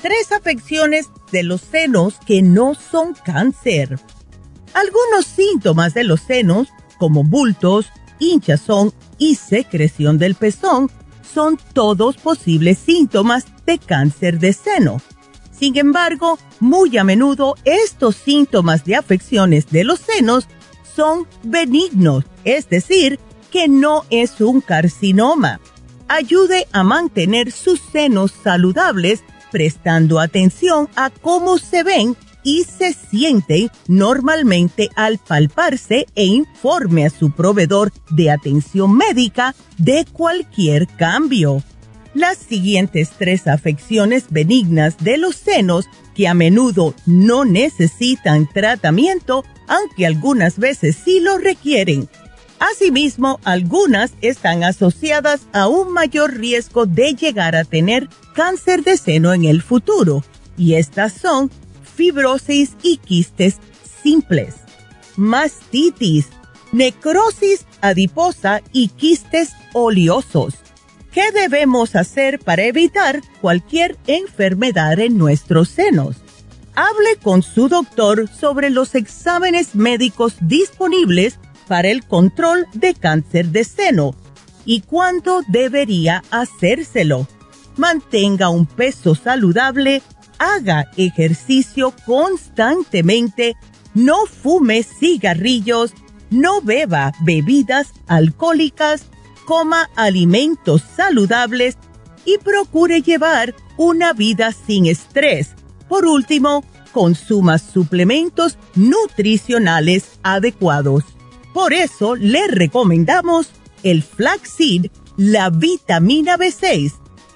C: Tres afecciones de los senos que no son cáncer. Algunos síntomas de los senos, como bultos, hinchazón y secreción del pezón, son todos posibles síntomas de cáncer de seno. Sin embargo, muy a menudo estos síntomas de afecciones de los senos son benignos, es decir, que no es un carcinoma. Ayude a mantener sus senos saludables prestando atención a cómo se ven y se sienten normalmente al palparse e informe a su proveedor de atención médica de cualquier cambio. Las siguientes tres afecciones benignas de los senos que a menudo no necesitan tratamiento, aunque algunas veces sí lo requieren. Asimismo, algunas están asociadas a un mayor riesgo de llegar a tener cáncer de seno en el futuro, y estas son fibrosis y quistes simples, mastitis, necrosis adiposa y quistes oleosos. ¿Qué debemos hacer para evitar cualquier enfermedad en nuestros senos? Hable con su doctor sobre los exámenes médicos disponibles para el control de cáncer de seno y cuándo debería hacérselo mantenga un peso saludable, haga ejercicio constantemente, no fume cigarrillos, no beba bebidas alcohólicas, coma alimentos saludables y procure llevar una vida sin estrés. Por último, consuma suplementos nutricionales adecuados. Por eso le recomendamos el flaxseed, la vitamina B6,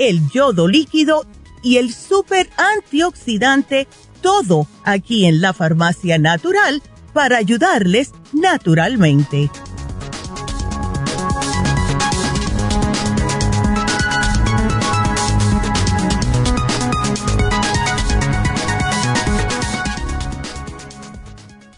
C: el yodo líquido y el super antioxidante, todo aquí en la farmacia natural para ayudarles naturalmente.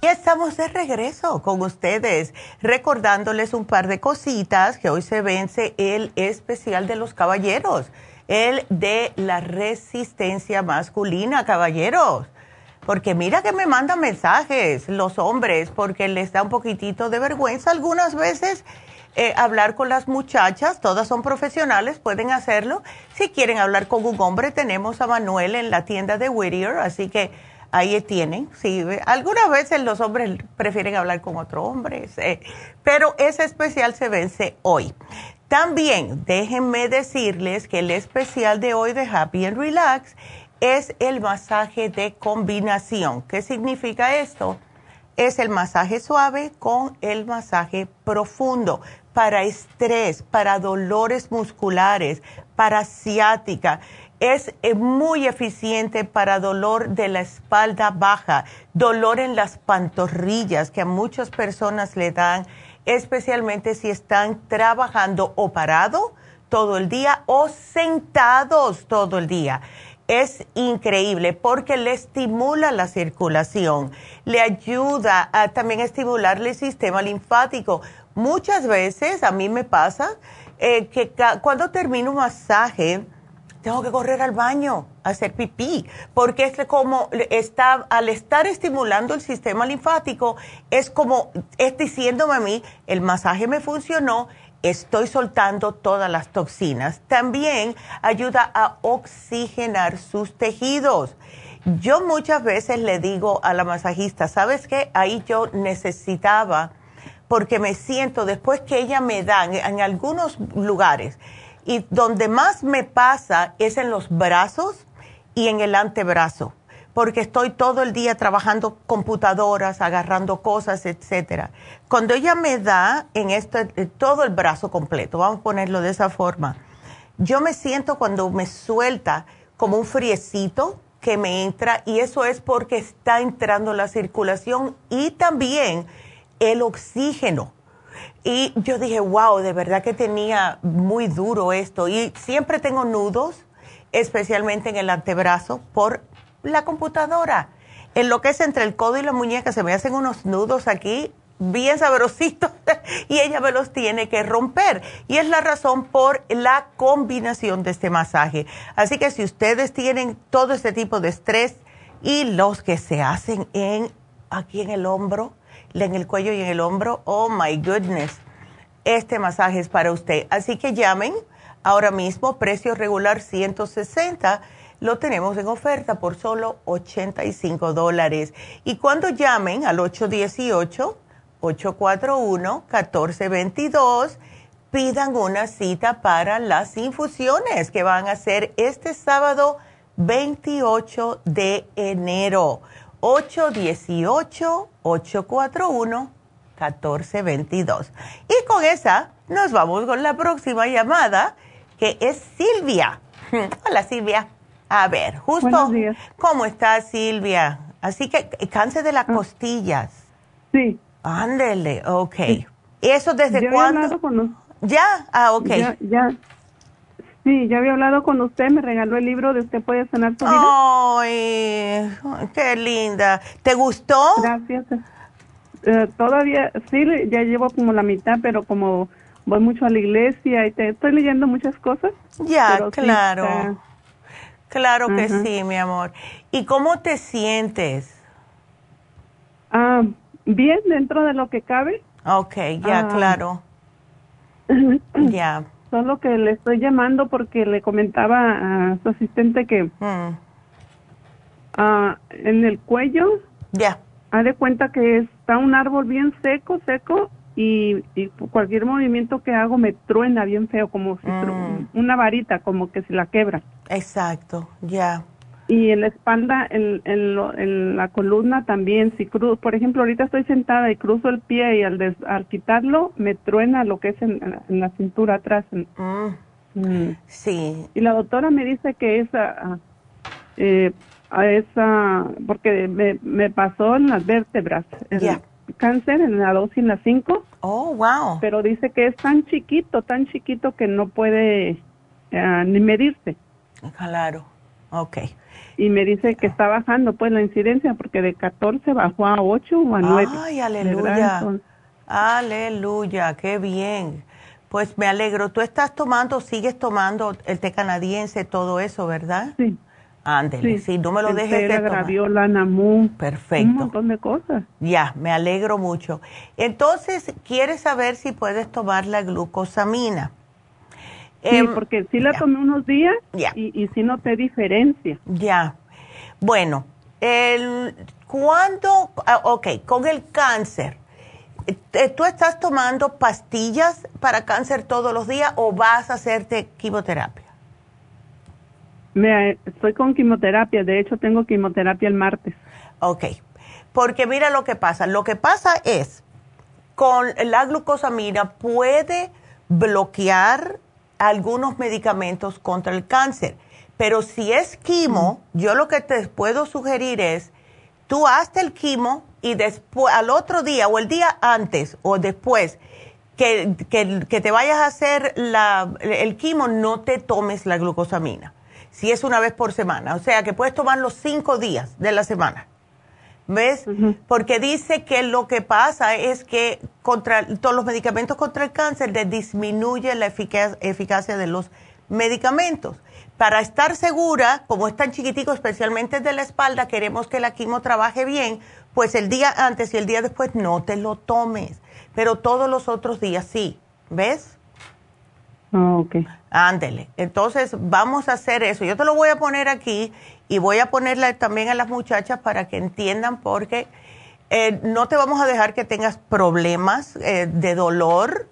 I: Estamos de regreso con ustedes, recordándoles un par de cositas que hoy se vence el especial de los caballeros el de la resistencia masculina, caballeros. Porque mira que me mandan mensajes los hombres, porque les da un poquitito de vergüenza algunas veces eh, hablar con las muchachas, todas son profesionales, pueden hacerlo. Si quieren hablar con un hombre, tenemos a Manuel en la tienda de Whittier, así que
C: ahí tienen. Sí, algunas veces los hombres prefieren hablar con otro hombre, pero ese especial se vence hoy. También déjenme decirles que el especial de hoy de Happy and Relax es el masaje de combinación. ¿Qué significa esto? Es el masaje suave con el masaje profundo para estrés, para dolores musculares, para ciática es eh, muy eficiente para dolor de la espalda baja, dolor en las pantorrillas que a muchas personas le dan, especialmente si están trabajando o parado todo el día o sentados todo el día. Es increíble porque le estimula la circulación, le ayuda a también estimular el sistema linfático. Muchas veces a mí me pasa eh, que cuando termino un masaje, tengo que correr al baño a hacer pipí, porque es como está, al estar estimulando el sistema linfático, es como, es diciéndome a mí, el masaje me funcionó, estoy soltando todas las toxinas. También ayuda a oxigenar sus tejidos. Yo muchas veces le digo a la masajista, ¿sabes qué? Ahí yo necesitaba, porque me siento, después que ella me da, en algunos lugares, y donde más me pasa es en los brazos y en el antebrazo, porque estoy todo el día trabajando computadoras, agarrando cosas, etcétera. Cuando ella me da en este todo el brazo completo, vamos a ponerlo de esa forma, yo me siento cuando me suelta como un friecito que me entra y eso es porque está entrando la circulación y también el oxígeno y yo dije, wow, de verdad que tenía muy duro esto. Y siempre tengo nudos, especialmente en el antebrazo, por la computadora. En lo que es entre el codo y la muñeca se me hacen unos nudos aquí bien sabrositos y ella me los tiene que romper. Y es la razón por la combinación de este masaje. Así que si ustedes tienen todo este tipo de estrés y los que se hacen en aquí en el hombro, en el cuello y en el hombro. Oh my goodness. Este masaje es para usted. Así que llamen ahora mismo, precio regular 160. Lo tenemos en oferta por solo 85 dólares. Y cuando llamen al 818-841-1422, pidan una cita para las infusiones que van a ser este sábado 28 de enero. 818-841-1422. Y con esa nos vamos con la próxima llamada, que es Silvia. Hola Silvia. A ver, justo. ¿Cómo estás Silvia? Así que cáncer de las ah. costillas.
J: Sí.
C: Ándele, ok. ¿Eso desde cuándo? ¿Ya? Ah, ok.
J: Ya, ya, Sí, ya había hablado con usted, me regaló el libro de Usted puede sanar su vida.
C: ¡Ay, qué linda! ¿Te gustó?
J: Gracias. Eh, todavía, sí, ya llevo como la mitad, pero como voy mucho a la iglesia y te, estoy leyendo muchas cosas.
C: Ya, claro. claro que sí, mi amor. ¿Y cómo te sientes?
J: Ah, bien, dentro de lo que cabe.
C: Ok, ya, ah. claro. ya
J: solo que le estoy llamando porque le comentaba a su asistente que mm. ah, en el cuello,
C: ya,
J: ha de cuenta que está un árbol bien seco, seco, y, cualquier movimiento que hago me truena bien feo, como si mm. una varita, como que se la quebra.
C: Exacto, ya
J: y en la espalda, en, en, la columna también, si cruzo, por ejemplo, ahorita estoy sentada y cruzo el pie y al, al quitarlo me truena lo que es en, la cintura atrás.
C: Mm. Mm. Sí.
J: Y la doctora me dice que esa, eh, esa, porque me, me pasó en las vértebras, el cáncer en la 2 y en la 5.
C: Oh, wow.
J: Pero dice que es tan chiquito, tan chiquito que no puede eh, ni medirse.
C: Claro, ok
J: y me dice que está bajando pues la incidencia porque de 14 bajó a 8 o a 9.
C: Ay, aleluya. Aleluya, qué bien. Pues me alegro. Tú estás tomando, sigues tomando el té canadiense, todo eso, ¿verdad?
J: Sí.
C: Ándele, sí. no me lo dejes de
J: graviola, namú.
C: Perfecto.
J: Un montón de cosas.
C: Ya, me alegro mucho. Entonces, ¿quieres saber si puedes tomar la glucosamina?
J: Sí, em, porque sí la tomé unos días y, y sí noté diferencia.
C: Ya. Bueno, El, ¿Cuándo? Ah, ok, con el cáncer, eh, ¿tú estás tomando pastillas para cáncer todos los días o vas a hacerte quimioterapia?
J: Me, estoy con quimioterapia, de hecho tengo quimioterapia el martes.
C: Ok, porque mira lo que pasa. Lo que pasa es, con la glucosamina puede bloquear algunos medicamentos contra el cáncer, pero si es quimo, yo lo que te puedo sugerir es, tú hazte el quimo y después, al otro día o el día antes o después que, que, te vayas a hacer la, el quimo, no te tomes la glucosamina. Si es una vez por semana. O sea, que puedes tomar los cinco días de la semana. ¿Ves? Porque dice que lo que pasa es que contra todos los medicamentos contra el cáncer disminuye la eficacia de los medicamentos. Para estar segura, como es tan chiquitico, especialmente de la espalda, queremos que la quimo trabaje bien, pues el día antes y el día después no te lo tomes, pero todos los otros días sí. ¿Ves?
J: Ah, ok.
C: Ándele. Entonces, vamos a hacer eso. Yo te lo voy a poner aquí y voy a ponerla también a las muchachas para que entiendan porque eh, no te vamos a dejar que tengas problemas eh, de dolor.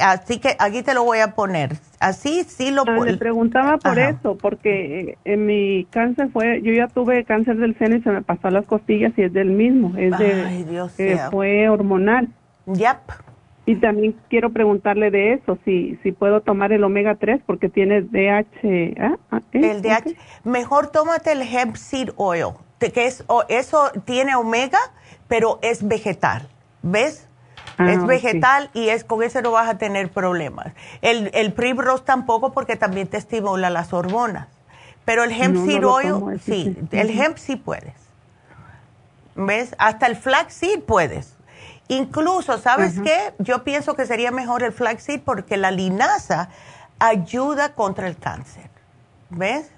C: Así que aquí te lo voy a poner. Así sí lo.
J: Le preguntaba por eso, porque eh, en mi cáncer fue, yo ya tuve cáncer del seno y se me pasó a las costillas y es del mismo, es
C: Ay, Dios
J: fue hormonal.
C: Yep.
J: Y también quiero preguntarle de eso, si, si puedo tomar el omega 3 porque tiene DHA.
C: ¿ah? El DHA. Mejor tómate el hemp seed oil, que es, eso tiene omega, pero es vegetal. ¿Ves? Ah, es vegetal y es con ese no vas a tener problemas. El, el Primrose tampoco porque también te estimula las hormonas. Pero el hemp seed oil, sí, el hemp sí puedes. ¿Ves? Hasta el flaxseed puedes. Incluso, ¿sabes qué? Yo pienso que sería mejor el flaxseed porque la linaza ayuda contra el cáncer. ¿Ves?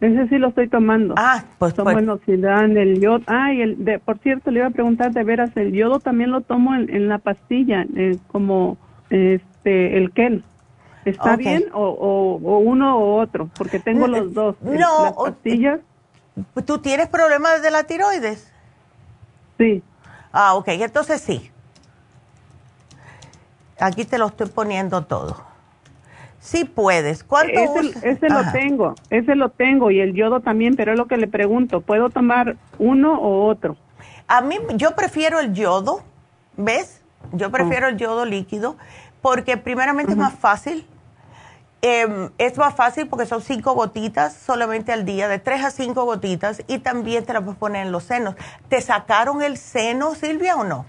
J: Ese sí lo estoy tomando.
C: Ah, pues,
J: Tomo pues. dan el yodo. Ah, y el, de, por cierto, le iba a preguntar de veras, el yodo también lo tomo en, la pastilla, eh, como este el Ken. ¿Está bien o, o, uno o otro? Porque tengo los dos.
C: No. Las
J: pastillas.
C: ¿Tú tienes problemas de la tiroides?
J: Sí.
C: Ah, ok, entonces sí. Aquí te lo estoy poniendo todo. Sí puedes. ¿Cuánto
J: Ese, ese lo tengo, ese lo tengo y el yodo también, pero es lo que le pregunto, ¿puedo tomar uno o otro?
C: A mí, yo prefiero el yodo, ¿ves? Yo prefiero el yodo líquido porque primeramente es más fácil. Em, es más fácil porque son cinco gotitas solamente al día, de tres a cinco gotitas, y también te las puedes poner en los senos. ¿Te sacaron el seno, Silvia, o no?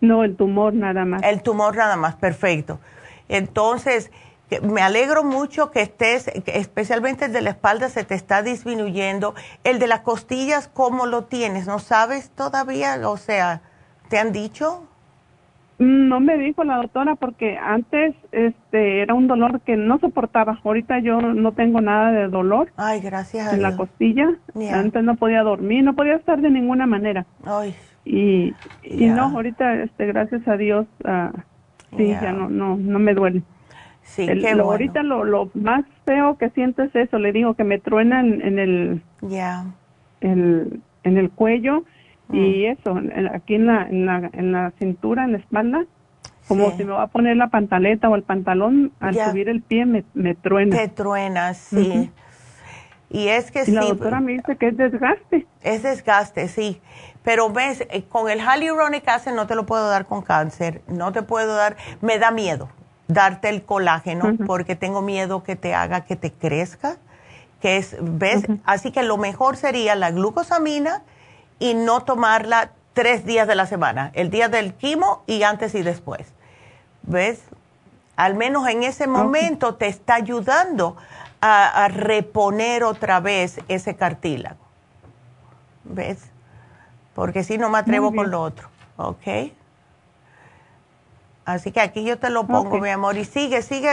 J: No, el tumor nada más.
C: El tumor nada más, perfecto. Entonces, me alegro mucho que estés, especialmente el de la espalda se te está disminuyendo. El de las costillas, ¿cómo lo tienes? ¿No sabes todavía? O sea, ¿te han dicho?
J: No me dijo la doctora porque antes este era un dolor que no soportaba. Ahorita yo no tengo nada de dolor.
C: Ay, gracias
J: en la costilla. Antes no podía dormir, no podía estar de ninguna manera.
C: Ay.
J: Y, y no, ahorita este gracias a Dios uh, sí, ya no no no me duele.
C: Sí, qué bueno.
J: Ahorita lo, lo más feo que siento es eso, le digo que me truena en, el,
C: ya
J: el en el cuello y mm. eso, aquí en la, en la, en la cintura, en la espalda, como si me va a poner la pantaleta o el pantalón, al subir el pie me, me truena.
C: Te truena, sí. Y es que sí.
J: La doctora me dice que es desgaste.
C: Es desgaste, sí. Pero ves, eh, con el hyaluronic acid no te lo puedo dar con cáncer, no te puedo dar, me da miedo darte el colágeno porque tengo miedo que te haga que te crezca, que es, ves, así que lo mejor sería la glucosamina y no tomarla tres días de la semana, el día del quimo y antes y después. ¿Ves? Al menos en ese momento te está ayudando a, reponer otra vez ese cartílago. ¿Ves? Porque si no me atrevo con lo otro. ¿Ok? Así que aquí yo te lo pongo, mi amor, y sigue, sigue.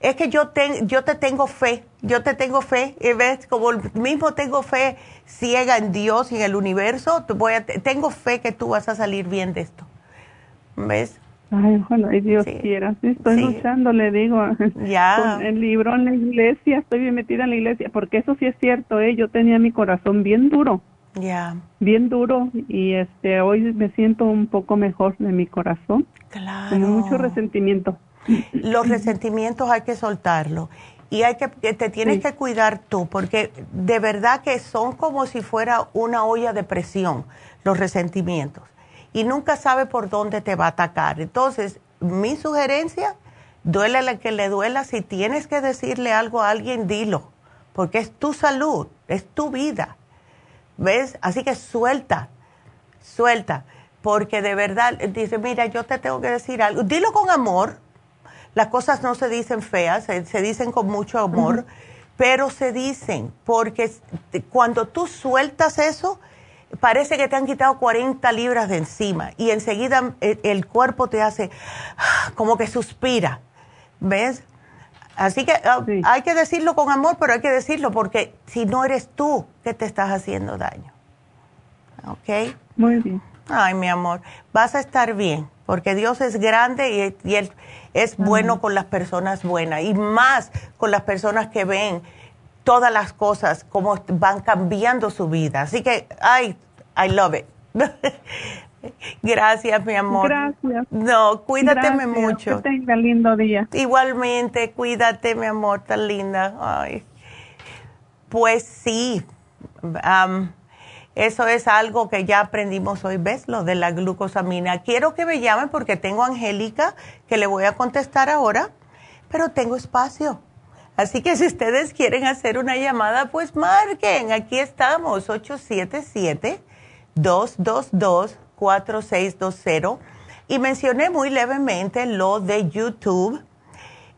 C: Es que yo, te, yo te tengo fe, yo te tengo fe, y ves, como mismo tengo fe ciega en Dios y en el universo, voy a, tengo fe que tú vas a salir bien de esto. ¿Ves?
J: Ay, ojalá, Dios quiera. Sí, estoy luchando, le digo.
C: Ya.
J: Con el libro en la iglesia, estoy bien metida en la iglesia, porque eso sí es cierto, ¿eh? Yo tenía mi corazón bien duro. Ya. Bien duro y este hoy me siento un poco mejor de mi corazón. Claro. Con mucho resentimiento.
C: Los resentimientos hay que soltarlo y hay que te tienes que cuidar tú porque de verdad que son como si fuera una olla de presión los resentimientos y nunca sabe por dónde te va a atacar. Entonces, mi sugerencia, duele la que le duela, si tienes que decirle algo a alguien, dilo, porque es tu salud, es tu vida. ¿Ves? Así que suelta, suelta, porque de verdad dice, mira, yo te tengo que decir algo. Dilo con amor, las cosas no se dicen feas, se, dicen con mucho amor, pero se dicen porque cuando tú sueltas eso, parece que te han quitado 40 libras de encima y enseguida el, el cuerpo te hace como que suspira, ¿ves? Así que ah, hay que decirlo con amor, pero hay que decirlo porque si no eres tú que te estás haciendo daño. ¿Ok?
J: Muy bien.
C: Ay, mi amor, vas a estar bien porque Dios es grande y, Él es bueno con las personas buenas y más con las personas que ven todas las cosas, cómo van cambiando su vida. Así que, ay, I love it. Gracias, mi amor.
J: Gracias.
C: No, cuídateme mucho.
J: Que tenga lindo día.
C: Igualmente, cuídate, mi amor, tan linda. Ay. Pues sí, eso es algo que ya aprendimos hoy, ¿ves? Lo de la glucosamina. Quiero que me llamen porque tengo a Angélica que le voy a contestar ahora, pero tengo espacio. Así que si ustedes quieren hacer una llamada, pues marquen. Aquí estamos, 877-222-4620. Y mencioné muy levemente lo de YouTube.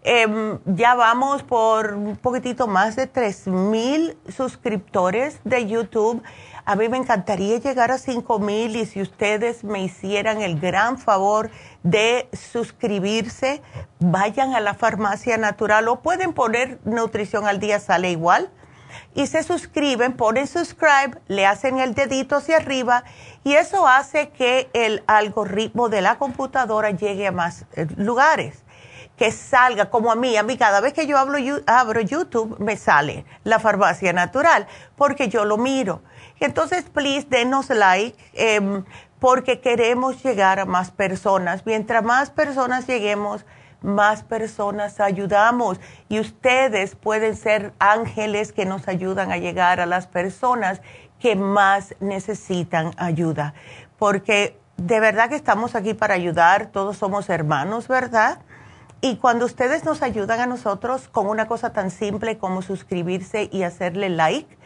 C: Em, ya vamos por un poquitito más de 3,000 suscriptores de YouTube a mí me encantaría llegar a 5 mil y si ustedes me hicieran el gran favor de suscribirse, vayan a la farmacia natural o pueden poner nutrición al día, sale igual. Y se suscriben, ponen subscribe, le hacen el dedito hacia arriba y eso hace que el algoritmo de la computadora llegue a más eh, lugares que salga como a mí. A mí cada vez que yo hablo, abro YouTube me sale la farmacia natural porque yo lo miro. Entonces, please, denos like em, porque queremos llegar a más personas. Mientras más personas lleguemos, más personas ayudamos. Y ustedes pueden ser ángeles que nos ayudan a llegar a las personas que más necesitan ayuda. Porque de verdad que estamos aquí para ayudar, todos somos hermanos, ¿verdad? Y cuando ustedes nos ayudan a nosotros con una cosa tan simple como suscribirse y hacerle like,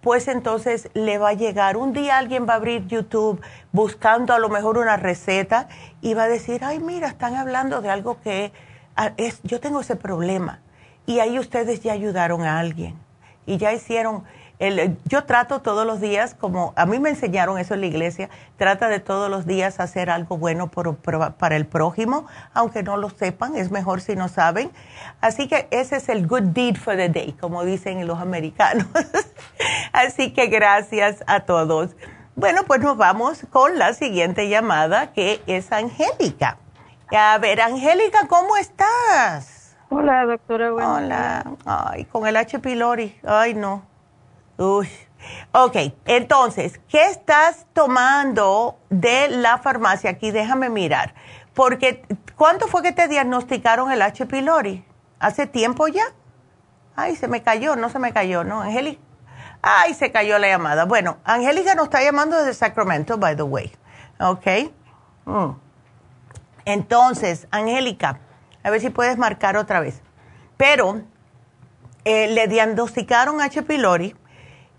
C: pues entonces le va a llegar. Un día alguien va a abrir YouTube buscando a lo mejor una receta y va a decir, ay, mira, están hablando de algo que ah, es, yo tengo ese problema. Y ahí ustedes ya ayudaron a alguien y ya hicieron yo trato todos los días, como a mí me enseñaron eso en la iglesia, trata de todos los días hacer algo bueno para el prójimo, aunque no lo sepan, es mejor si no saben. Así que ese es el good deed for the day, como dicen los americanos. Así que gracias a todos. Bueno, pues nos vamos con la siguiente llamada, que es Angélica. A ver, Angélica, ¿cómo estás?
K: Hola, doctora.
C: Hola. Ay, con el H. pylori. Ay, no. Uy. Ok, entonces, ¿qué estás tomando de la farmacia? Aquí déjame mirar. Porque, ¿cuánto fue que te diagnosticaron el H. pylori? ¿Hace tiempo ya? Ay, se me cayó, no se me cayó, ¿no, Angélica? Ay, se cayó la llamada. Bueno, Angélica nos está llamando desde Sacramento, by the way. Ok. Mm. Entonces, Angélica, a ver si puedes marcar otra vez. Pero eh, le diagnosticaron H. pylori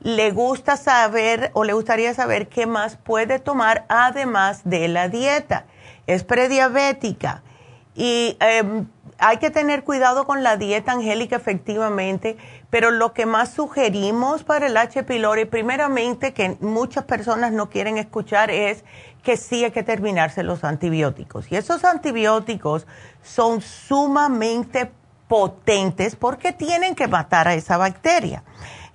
C: le gusta saber o le gustaría saber qué más puede tomar además de la dieta. Es prediabética y em, hay que tener cuidado con la dieta angélica efectivamente, pero lo que más sugerimos para el H. pylori, primeramente que muchas personas no quieren escuchar es que sí hay que terminarse los antibióticos. Y esos antibióticos son sumamente potentes porque tienen que matar a esa bacteria.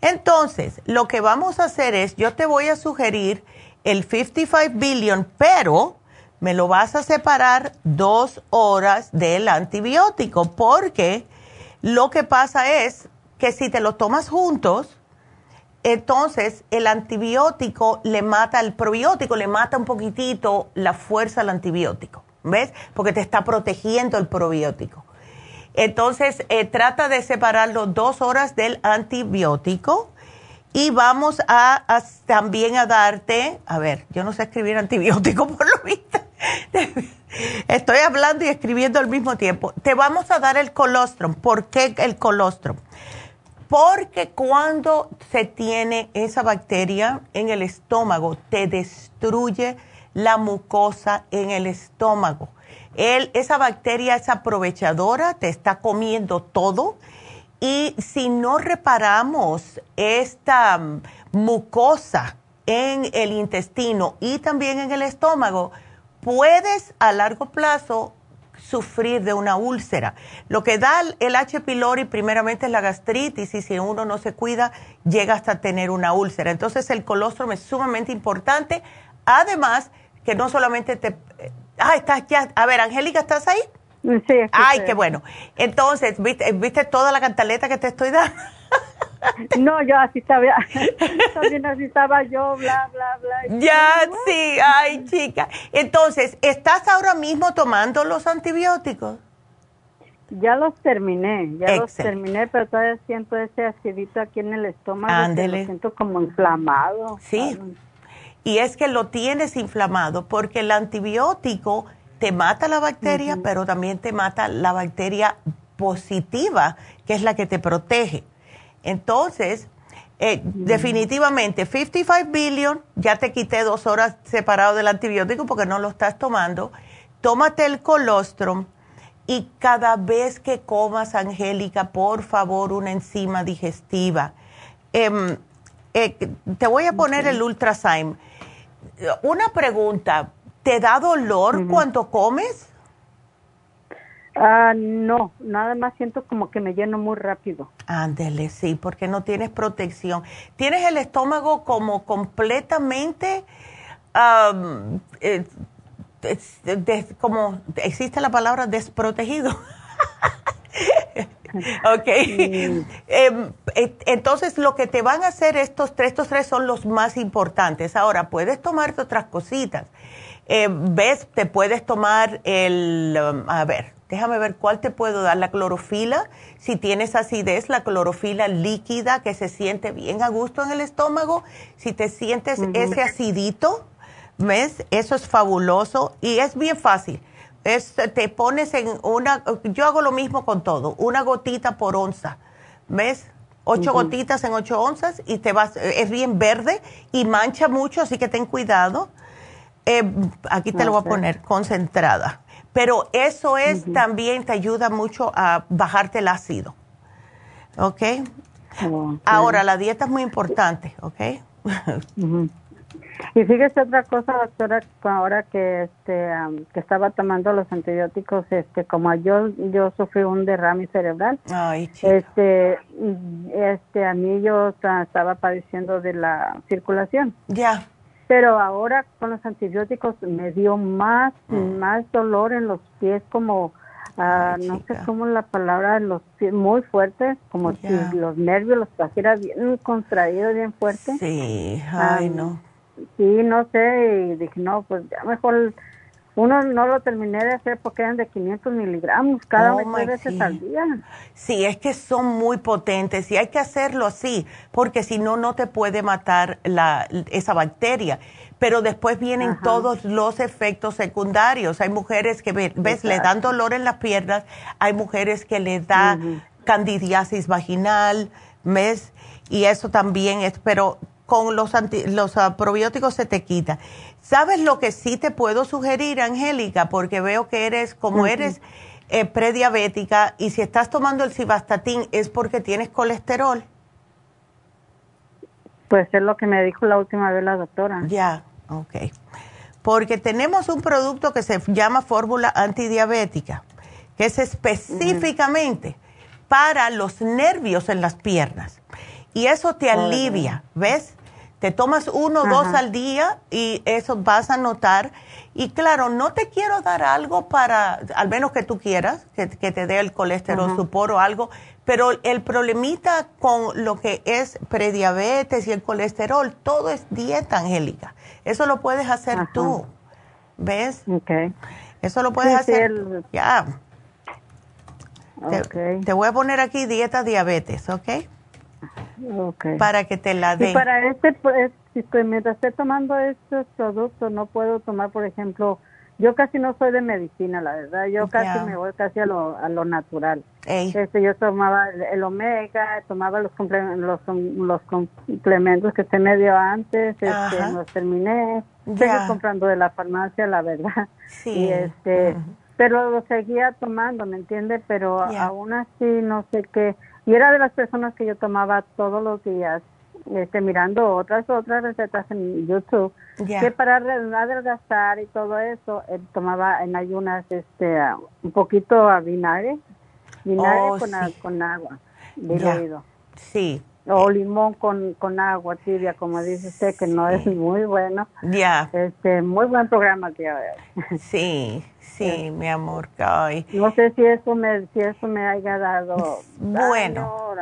C: Entonces, lo que vamos a hacer es, yo te voy a sugerir el 55 billion, pero me lo vas a separar dos horas del antibiótico, porque lo que pasa es que si te lo tomas juntos, entonces el antibiótico le mata, el probiótico le mata un poquitito la fuerza al antibiótico, ¿ves? Porque te está protegiendo el probiótico. Entonces, eh, trata de separarlo dos horas del antibiótico y vamos a, también a darte, a ver, yo no sé escribir antibiótico por lo visto. Estoy hablando y escribiendo al mismo tiempo. Te vamos a dar el colostrum. ¿Por qué el colostrum? Porque cuando se tiene esa bacteria en el estómago, te destruye la mucosa en el estómago. Esa bacteria es aprovechadora, te está comiendo todo. Y si no reparamos esta mm, mucosa en el intestino y también en el estómago, puedes a largo plazo sufrir de una úlcera. Lo que da el H. pylori primeramente es la gastritis y si uno no se cuida llega hasta tener una úlcera. Entonces el colostrum es sumamente importante. Además que no solamente te... Ah, estás ya... A ver, Angélica, ¿estás ahí?
L: Sí.
C: Ay, qué bueno. Entonces, ¿viste, ¿viste toda la cantaleta que te estoy dando?
L: No, yo así estaba, también así estaba yo, bla, bla, bla.
C: Ya, sí, ay, chica. Entonces, ¿estás ahora mismo tomando los antibióticos?
L: Ya los terminé, ya los terminé, pero todavía siento ese acidito aquí en el estómago. Ándele. Lo siento como inflamado.
C: Sí, y es que lo tienes inflamado porque el antibiótico te mata la bacteria, pero también te mata la bacteria positiva, que es la que te protege. Entonces, eh, definitivamente, 55 billion, ya te quité dos horas separado del antibiótico porque no lo estás tomando. Tómate el colostrum y cada vez que comas, Angélica, por favor, una enzima digestiva. Em, eh, te voy a poner el Ultrazyme. Una pregunta, ¿te da dolor cuando comes?
L: Ah, no, nada más siento como que me lleno muy rápido.
C: Ándele, sí, porque no tienes protección. Tienes el estómago como completamente, eh, como existe la palabra desprotegido. ok. Em, eh, entonces, lo que te van a hacer estos tres, estos tres son los más importantes. Ahora, puedes tomarte otras cositas. Eh, ¿Ves? Te puedes tomar el, um, a ver, déjame ver cuál te puedo dar, la clorofila, si tienes acidez, la clorofila líquida que se siente bien a gusto en el estómago, si te sientes ese acidito, ¿ves? Eso es fabuloso y es bien fácil. Es, te pones en una, yo hago lo mismo con todo, una gotita por onza, ¿ves? Ocho gotitas en ocho onzas y te vas, es bien verde y mancha mucho, así que ten cuidado. Eh, aquí te lo voy a poner, concentrada pero eso es también te ayuda mucho a bajarte el ácido. ¿Ok? Ahora, la dieta es muy importante, ¿ok?
L: Y fíjese otra cosa, doctora, ahora que este que estaba tomando los antibióticos, este como yo yo sufrí un derrame cerebral.
C: Ay,
L: este este a mí yo estaba padeciendo de la circulación.
C: Ya.
L: Pero ahora con los antibióticos me dio más, mm. más dolor en los pies, como, uh, no sé cómo la palabra, en los pies muy fuertes, como si los nervios los trajera bien contraídos, bien fuerte.
C: Sí, ay, no.
L: Sí, no sé, y dije, no, pues ya mejor uno no lo terminé de hacer porque eran de 500 miligramos cada oh vez veces al día.
C: Sí, es que son muy potentes y hay que hacerlo así, porque si no, no te puede matar la, esa bacteria. Pero después vienen todos los efectos secundarios. Hay mujeres que, ves, le dan dolor en las piernas, hay mujeres que le da candidiasis vaginal, ¿ves? Y eso también es, pero con los, los ah, probióticos se te quita. ¿Sabes lo que sí te puedo sugerir, Angélica? Porque veo que eres, como eres eh, prediabética y si estás tomando el cibastatín es porque tienes colesterol.
L: Pues es lo que me dijo la última vez la doctora.
C: Ya, ok. Porque tenemos un producto que se llama fórmula antidiabética, que es específicamente para los nervios en las piernas. Y eso te alivia, ¿ves? Te tomas uno o dos al día y eso vas a notar. Y claro, no te quiero dar algo para, al menos que tú quieras, que, te dé el colesterol supor o algo, pero el problemita con lo que es prediabetes y el colesterol, todo es dieta, Angélica. Eso lo puedes hacer tú. ¿Ves?
L: Okay.
C: Eso lo puedes hacer. Ya. Te, voy a poner aquí dieta diabetes, ¿ok?
L: Ok.
C: Para que te la dé.
L: Y para este, pues, mientras esté tomando estos productos, no puedo tomar, por ejemplo, yo casi no soy de medicina, la verdad. Yo casi me voy casi a lo, a lo natural. Este, yo tomaba el, omega, tomaba los, los, los complementos que se me dio antes, este, los terminé. Estoy comprando de la farmacia, la verdad.
C: Sí.
L: Y este, pero lo seguía tomando, ¿me entiende? Pero aún así no sé qué. Y era de las personas que yo tomaba todos los días este, mirando otras otras recetas en YouTube que para adelgazar y todo eso él tomaba en ayunas este un poquito a vinagre vinagre oh, con, con, agua diluido.
C: Sí.
L: O limón con, con agua tibia como dice usted que no es muy bueno.
C: Ya.
L: Este muy buen programa que
C: sí sí mi amor
L: no sé si eso me si eso me haya dado
C: bueno.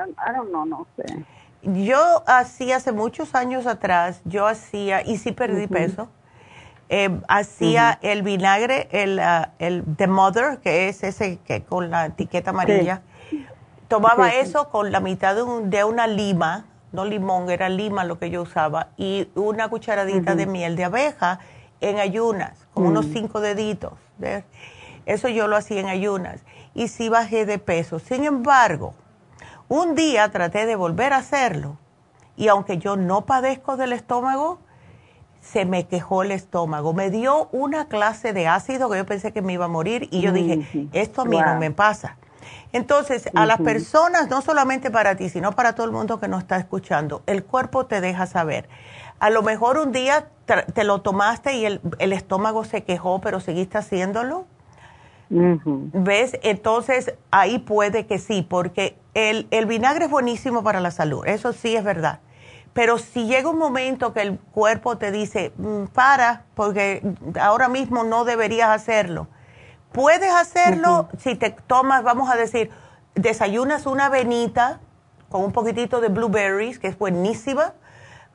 L: no no sé.
C: Yo hacía hace muchos años atrás, yo hacía, y sí perdí peso, eh, hacía el vinagre, el, uh, el The Mother, que es ese que con la etiqueta amarilla. Tomaba eso con la mitad de, de, una lima, no limón, era lima lo que yo usaba, y una cucharadita de miel de abeja en ayunas, con unos mm. cinco deditos. Eso yo lo hacía en ayunas. Y sí bajé de peso. Sin embargo, un día traté de volver a hacerlo y aunque yo no padezco del estómago, se me quejó el estómago. Me dio una clase de ácido que yo pensé que me iba a morir y yo dije, esto a mí no me pasa. Entonces, a las personas, no solamente para ti, sino para todo el mundo que nos está escuchando, el cuerpo te deja saber. A lo mejor un día te lo tomaste y el, el estómago se quejó, pero seguiste haciéndolo. ¿Ves? Entonces, ahí puede que sí, porque el, el, vinagre es buenísimo para la salud, eso sí es verdad. Pero si llega un momento que el cuerpo te dice, mm, para, porque ahora mismo no deberías hacerlo, puedes hacerlo si te tomas, vamos a decir, desayunas una avenita con un poquitito de blueberries, que es buenísima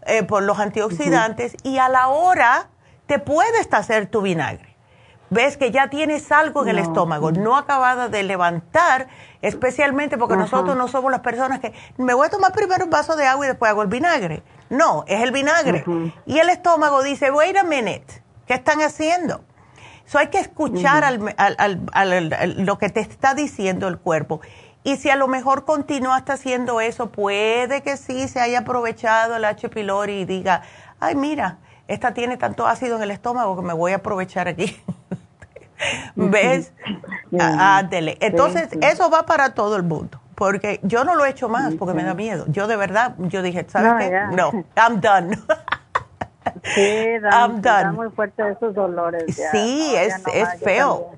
C: eh, por los antioxidantes, y a la hora te puedes hacer tu vinagre ves que ya tienes algo en el estómago, no acabada de levantar, especialmente porque nosotros no somos las personas que me voy a tomar primero un vaso de agua y después hago el vinagre. No, es el vinagre. Y el estómago dice, wait a minute, ¿qué están haciendo? So hay que escuchar al, lo que te está diciendo el cuerpo. Y si a lo mejor continuaste haciendo eso, puede que sí se haya aprovechado el H. pylori y diga, ay, mira, esta tiene tanto ácido en el estómago que me voy a aprovechar aquí. ¿Ves? Ándele. Entonces, eso va para todo el mundo. Porque yo no lo he hecho más porque me da miedo. Yo de verdad, yo dije, ¿sabes qué? No, I'm done.
L: sí, I'm done. muy fuerte esos dolores.
C: Sí, es, es feo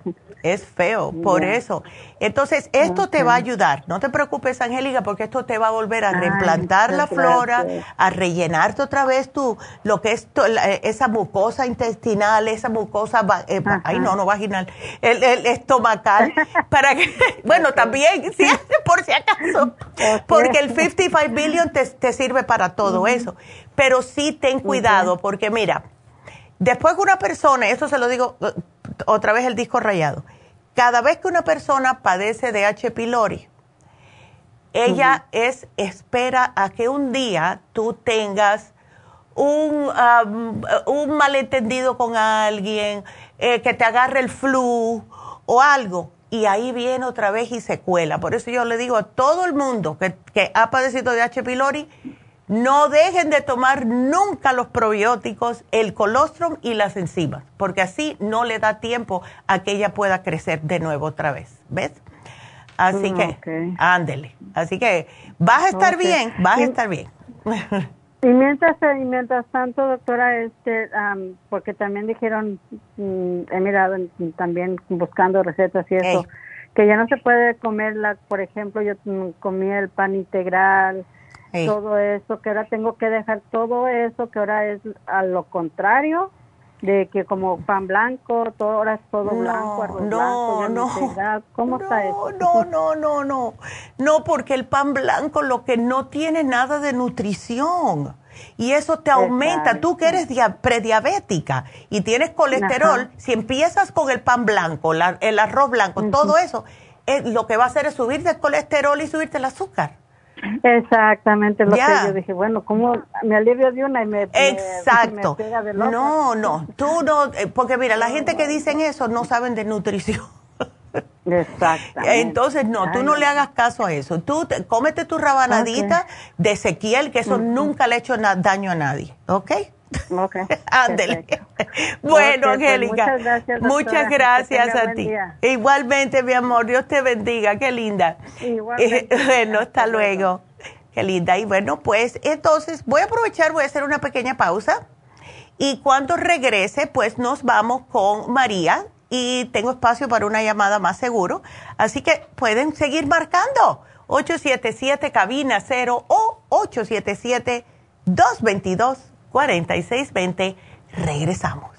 C: es feo, por eso. Entonces, esto te va a ayudar. No te preocupes, Angélica, porque esto te va a volver a reimplantar la flora, a rellenarte otra vez tu, lo que es eh, esa mucosa intestinal, esa mucosa, eh, ay no, no vaginal, el, estomacal, para que, bueno, también, sí, por si acaso, porque el 55 billion te, te sirve para todo eso. Pero sí ten cuidado, porque mira, después que una persona, eso se lo digo otra vez el disco rayado. Cada vez que una persona padece de H. pylori, ella es espera a que un día tú tengas un, un malentendido con alguien, eh, que te agarre el flu o algo. Y ahí viene otra vez y se cuela. Por eso yo le digo a todo el mundo que, que ha padecido de H. pylori, no dejen de tomar nunca los probióticos, el colostrum y las enzimas, porque así no le da tiempo a que ella pueda crecer de nuevo otra vez. ¿Ves? Así que, ándele. Así que vas a estar bien, vas a estar bien.
L: Y mientras, y mientras tanto, doctora, este, porque también dijeron, mm, he mirado también buscando recetas y eso, que ya no se puede comer, la, por ejemplo, yo comí el pan integral,
K: todo eso, que ahora tengo que dejar todo eso, que ahora es a lo contrario de que como pan blanco, todo ahora es todo blanco, arroz no, blanco, no, ¿cómo está eso?
C: No, no, no, no, no, porque el pan blanco lo que no tiene nada de nutrición. Y eso te aumenta. Tú que eres prediabética y tienes colesterol, si empiezas con el pan blanco, el arroz blanco, todo eso, eh, lo que va a hacer es subirte el colesterol y subirte el azúcar.
K: Exactamente lo que yo dije, bueno, ¿cómo me alivio de una y me,
C: Exacto. No, no, tú no, eh, porque mira, la gente que dicen eso no saben de nutrición.
K: Exactamente.
C: Entonces, no, tú no le hagas caso a eso. Tú cómete tu rabanadita de Ezequiel, que eso nunca le ha hecho daño a nadie, ¿ok?
K: Ok.
C: Ándele. bueno, pues, Angélica. muchas gracias, muchas gracias a ti. Igualmente, mi amor, Dios te bendiga, qué linda.
K: Igualmente.
C: bueno, hasta luego. Qué linda. Y bueno, pues entonces voy a aprovechar, voy a hacer una pequeña pausa. Y cuando regrese, pues nos vamos con María y tengo espacio para una llamada más seguro. Así que pueden seguir marcando 877 cabina 0 o 877 222 4620. Regresamos.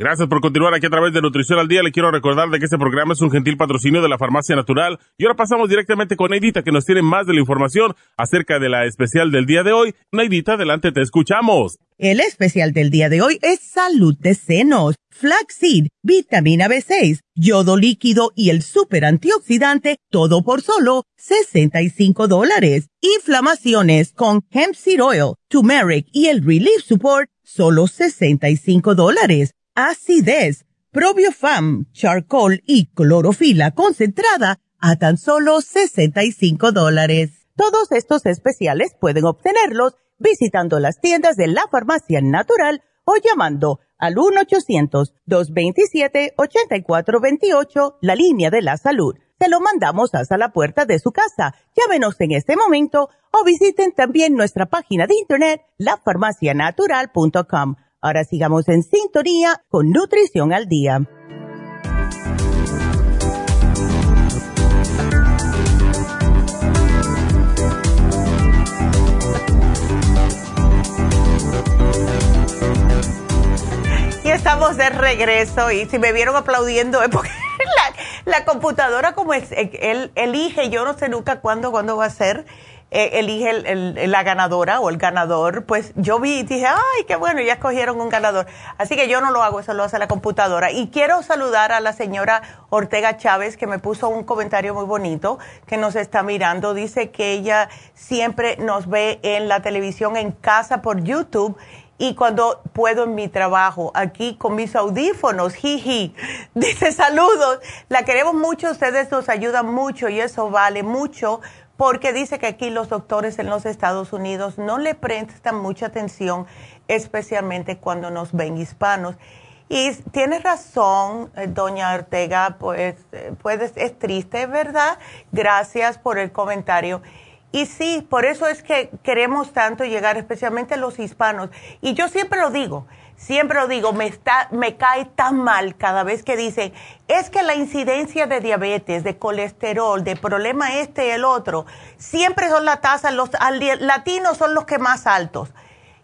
D: Gracias por continuar aquí a través de Nutrición al Día. Le quiero recordar de que este programa es un gentil patrocinio de la Farmacia Natural. Y ahora pasamos directamente con Neidita, que nos tiene más de la información acerca de la especial del día de hoy. Neidita, adelante, te escuchamos.
E: El especial del día de hoy es salud de senos, flaxseed, vitamina B6, yodo líquido y el super antioxidante, todo por solo 65 dólares. Inflamaciones con hemp seed oil, turmeric y el relief support, solo 65 dólares acidez, probiofam, charcoal y clorofila concentrada a tan solo 65 dólares. Todos estos especiales pueden obtenerlos visitando las tiendas de la farmacia natural o llamando al 1-800-227-8428, la línea de la salud. Te lo mandamos hasta la puerta de su casa. Llámenos en este momento o visiten también nuestra página de internet, lafarmacianatural.com Ahora sigamos en sintonía con Nutrición al Día.
C: Y estamos de regreso y si me vieron aplaudiendo es porque la, computadora como es, él elige, yo no sé nunca cuándo, cuándo va a ser eh, elige el, la ganadora o el ganador, pues yo vi y dije, ay, qué bueno, ya escogieron un ganador. Así que yo no lo hago, eso lo hace la computadora. Y quiero saludar a la señora Ortega Chávez, que me puso un comentario muy bonito, que nos está mirando. Dice que ella siempre nos ve en la televisión en casa por YouTube y cuando puedo en mi trabajo, aquí con mis audífonos, jiji, dice saludos, la queremos mucho, ustedes nos ayudan mucho y eso vale mucho porque dice que aquí los doctores en los Estados Unidos no le prestan mucha atención, especialmente cuando nos ven hispanos. Y tiene razón, eh, doña Ortega, pues, eh, pues es triste, ¿verdad? Gracias por el comentario. Y sí, por eso es que queremos tanto llegar, especialmente los hispanos. Y yo siempre lo digo, siempre lo digo, me, está, me cae tan mal cada vez que dicen, es que la incidencia de diabetes, de colesterol, de problema este y el otro, siempre son la tasa, los latinos son los que más altos.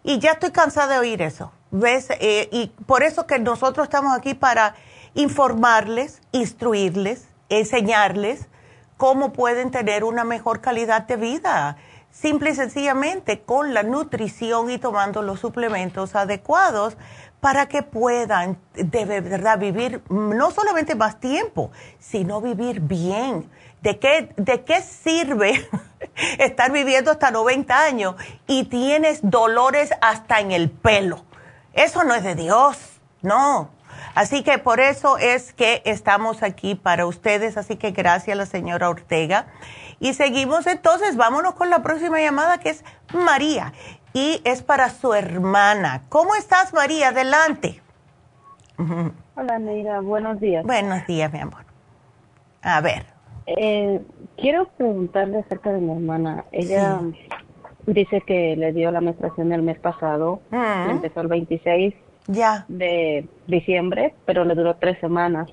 C: Y ya estoy cansada de oír eso, ¿ves? Eh, y por eso que nosotros estamos aquí para informarles, instruirles, enseñarles cómo pueden tener una mejor calidad de vida simple y sencillamente con la nutrición y tomando los suplementos adecuados para que puedan de verdad vivir no solamente más tiempo, sino vivir bien. ¿De qué, de qué sirve estar viviendo hasta 90 años y tienes dolores hasta en el pelo? Eso no es de Dios, no. Así que por eso es que estamos aquí para ustedes. Así que gracias a la señora Ortega. Y seguimos entonces, vámonos con la próxima llamada que es María y es para su hermana. ¿Cómo estás María? Adelante.
M: Hola Neira, buenos días.
C: Buenos días, mi amor. A ver.
M: Eh, quiero preguntarle acerca de mi hermana. Ella dice que le dio la menstruación el mes pasado, mm. empezó el 26
C: ya.
M: de diciembre, pero le duró tres semanas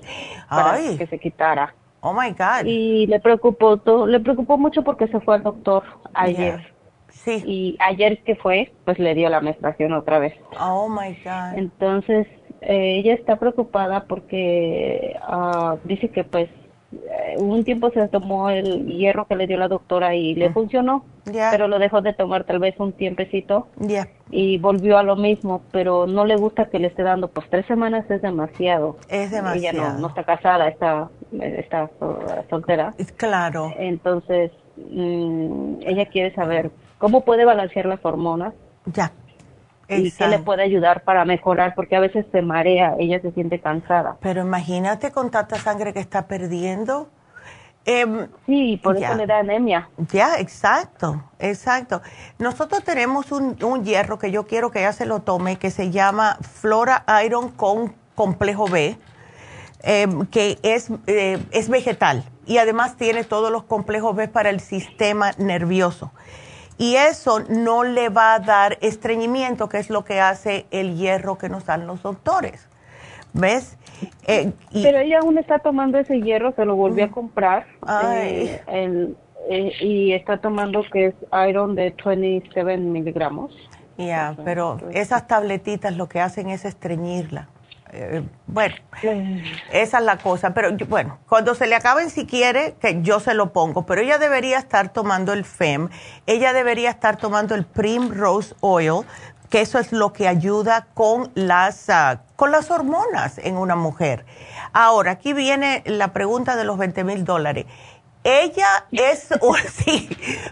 M: para que se quitara.
C: Oh my God.
M: Y le preocupó todo, le preocupó mucho porque se fue al doctor ayer.
C: Sí.
M: Y ayer que fue, pues le dio la menstruación otra vez.
C: Oh my God.
M: Entonces, eh, ella está preocupada porque uh, dice que pues un tiempo se tomó el hierro que le dio la doctora y le mm. funcionó, pero lo dejó de tomar tal vez un tiempecito y volvió a lo mismo, pero no le gusta que le esté dando, pues tres semanas es demasiado.
C: Es demasiado.
M: Ella no, está casada, está, está soltera.
C: Claro.
M: Entonces, mm, ella quiere saber cómo puede balancear las hormonas.
C: Ya
M: y qué le puede ayudar para mejorar, porque a veces se marea, ella se siente cansada.
C: Pero imagínate con tanta sangre que está perdiendo.
M: Em, sí, por eso le da anemia.
C: Ya, exacto, exacto. Nosotros tenemos un, hierro que yo quiero que ella se lo tome, que se llama Flora Iron con complejo B, em, que es, eh, es vegetal y además tiene todos los complejos B para el sistema nervioso y eso no le va a dar estreñimiento, que es lo que hace el hierro que nos dan los doctores. ¿Ves?
M: Eh, Pero ella aún está tomando ese hierro, se lo volvió a comprar. Eh, eh, y está tomando que es iron de 27 miligramos.
C: Ya, pero esas tabletitas lo que hacen es estreñirla. Eh, bueno, esa es la cosa. Pero bueno, cuando se le acaben, si quiere, que yo se lo pongo. Pero ella debería estar tomando el FEM, ella debería estar tomando el Primrose Oil, que eso es lo que ayuda con las, ah, con las hormonas en una mujer. Ahora, aquí viene la pregunta de los 20 mil dólares. Ella es, sí,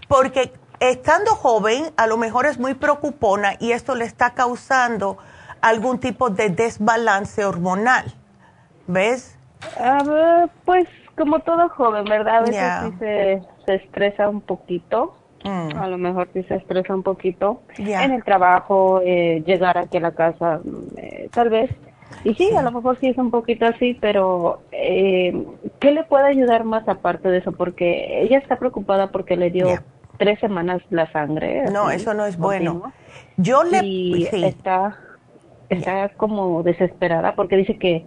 C: porque estando joven, a lo mejor es muy preocupona y esto le está causando algún tipo de desbalance hormonal. ¿Ves?
M: pues como todo joven, ¿verdad? A veces sí se, estresa un poquito. Mm. A lo mejor sí se estresa un poquito en el trabajo, eh, llegar aquí a la casa, eh, tal vez. Y sí, a lo mejor sí es un poquito así, pero eh, ¿qué le puede ayudar más aparte de eso? Porque ella está preocupada porque le dio tres semanas la sangre.
C: No, eso no es bueno. Yo le...
M: Y está está como desesperada porque dice que,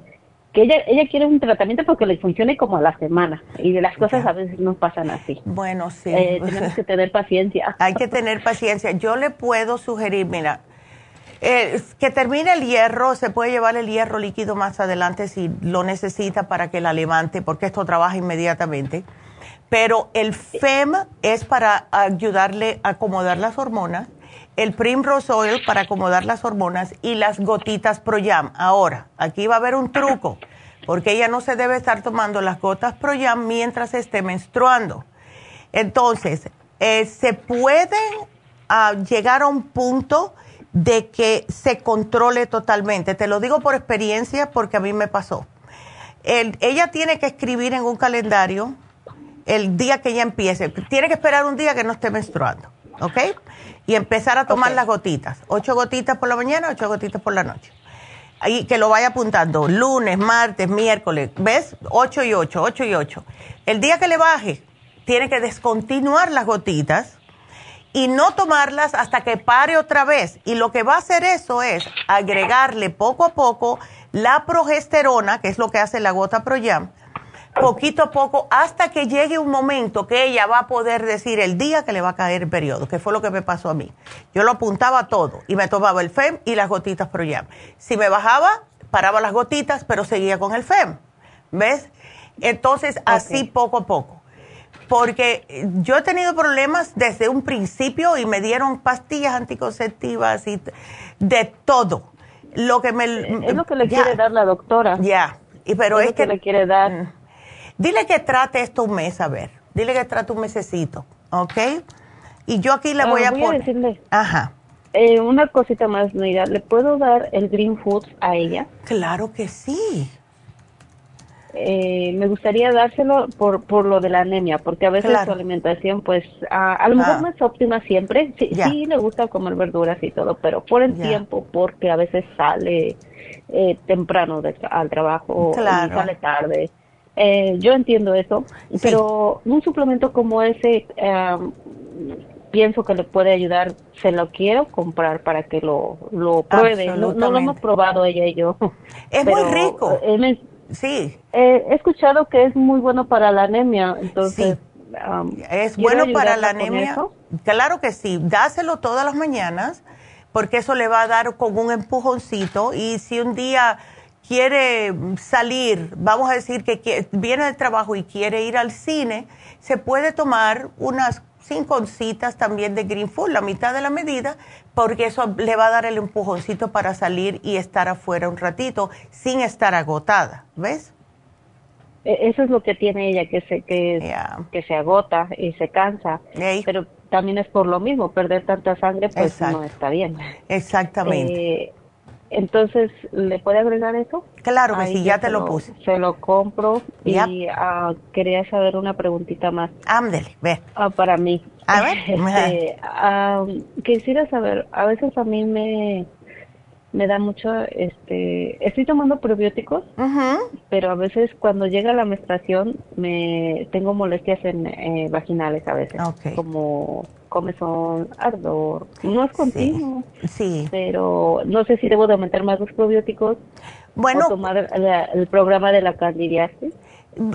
M: que ella, ella quiere un tratamiento porque le funcione como a la semana y de las cosas a veces no pasan así.
C: Bueno, sí.
M: Eh, tenemos que tener paciencia.
C: Hay que tener paciencia. Yo le puedo sugerir, mira, eh, que termine el hierro, se puede llevar el hierro líquido más adelante si lo necesita para que la levante, porque esto trabaja inmediatamente. Pero el FEM es para ayudarle a acomodar las hormonas el Primrose Oil para acomodar las hormonas y las gotitas Proyam. Ahora, aquí va a haber un truco, porque ella no se debe estar tomando las gotas Proyam mientras esté menstruando. Entonces, eh, se puede ah, llegar a un punto de que se controle totalmente. Te lo digo por experiencia porque a mí me pasó. ella tiene que escribir en un calendario el día que ella empiece. Tiene que esperar un día que no esté menstruando, ¿ok? Y empezar a tomar las gotitas. Ocho gotitas por la mañana, ocho gotitas por la noche. Y que lo vaya apuntando lunes, martes, miércoles. ¿Ves? Ocho y ocho, ocho y ocho. El día que le baje, tiene que descontinuar las gotitas y no tomarlas hasta que pare otra vez. Y lo que va a hacer eso es agregarle poco a poco la progesterona, que es lo que hace la gota Proyam, poquito a poco hasta que llegue un momento que ella va a poder decir el día que le va a caer el periodo, que fue lo que me pasó a mí. Yo lo apuntaba todo y me tomaba el FEM y las gotitas Proyam. Si me bajaba, paraba las gotitas, pero seguía con el FEM. ¿Ves? Entonces, así poco a poco porque yo he tenido problemas desde un principio y me dieron pastillas anticonceptivas y de todo. Lo que me
M: es lo que le quiere dar la doctora.
C: Ya, y pero es,
M: que, le quiere dar.
C: Dile que trate esto un mes a ver. Dile que trate un mesecito, ¿ok? Y yo aquí le ah, voy a poner.
M: decirle.
C: Ajá.
M: Eh, una cosita más, mira, ¿le puedo dar el Green Food a ella?
C: Claro que sí.
M: Eh, me gustaría dárselo por, por lo de la anemia, porque a veces su alimentación, pues, a, lo mejor ah. no es óptima siempre. Sí, sí, le gusta comer verduras y todo, pero por el tiempo, porque a veces sale eh, temprano al trabajo y sale tarde. Eh, yo entiendo eso, pero un suplemento como ese, pienso que le puede ayudar, se lo quiero comprar para que lo, lo pruebe. No, lo hemos probado ella y yo.
C: Es muy rico. Sí.
M: he escuchado que es muy bueno para la anemia, entonces.
C: Um, es bueno para la anemia. Claro que sí. Dáselo todas las mañanas, porque eso le va a dar como un empujoncito. Y si un día quiere salir, vamos a decir que viene del trabajo y quiere ir al cine, se puede tomar unas cinco oncitas también de Green Food, la mitad de la medida, porque eso le va a dar el empujoncito para salir y estar afuera un ratito sin estar agotada, ¿ves?
M: E, eso es lo que tiene ella, que se, que, que se agota y se cansa, pero también es por lo mismo, perder tanta sangre pues no está bien.
C: Exactamente.
M: Eh, entonces, ¿le puede agregar eso?
C: Claro que sí, ya te lo, puse.
M: Se lo compro y uh, quería saber una preguntita más.
C: Ándele, ve.
M: Uh, para mí.
C: A ver.
M: Este, quisiera saber, a veces a mí me, me da mucho, este, estoy tomando probióticos, pero a veces cuando llega la menstruación me tengo molestias en eh, vaginales a veces, como comezón, ardor, no es continuo,
C: sí.
M: pero no sé si debo de aumentar más los probióticos
C: bueno,
M: o tomar el programa de la candidiasis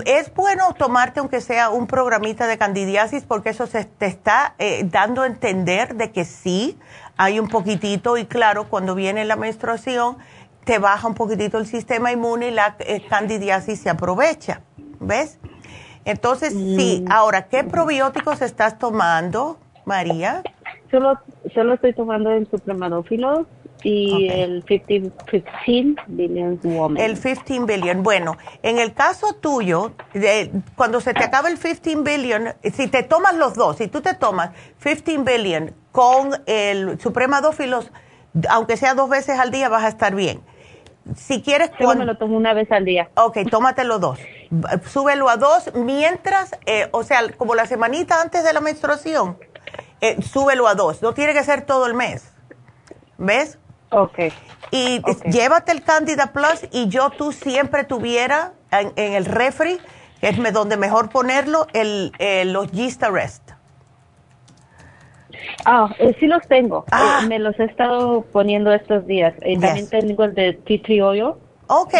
C: es bueno tomarte aunque sea un programita de candidiasis porque eso se te está eh, dando a entender de que sí hay un poquitito y claro, cuando viene la menstruación te baja un poquitito el sistema inmune y la eh, candidiasis se aprovecha, ¿ves? Entonces, sí, mm. ahora, ¿qué probióticos estás tomando, María?
M: Solo, solo estoy tomando el supremadófilo y el 15, billion woman.
C: El 15 billion. Bueno, en el caso tuyo, de, cuando se te acaba el 15 billion, si te tomas los dos, si tú te tomas 15 billion con el supremadófilos, aunque sea dos veces al día, vas a estar bien. Si quieres...
M: Yo me lo tomo una vez al día.
C: Ok, tómatelo dos. Súbelo a dos mientras, eh, o sea, como la semanita antes de la menstruación, eh, súbelo a dos. No tiene que ser todo el mes. ¿Ves?
M: Ok.
C: Y llévate el Candida Plus y yo tú siempre tuviera en, el refri, que es donde mejor ponerlo, el, los Gista Rest.
M: Ah, eh, sí los tengo. Ah. Eh, me los he estado poniendo estos días. Eh, también tengo el de tea tree oil.
C: Ok.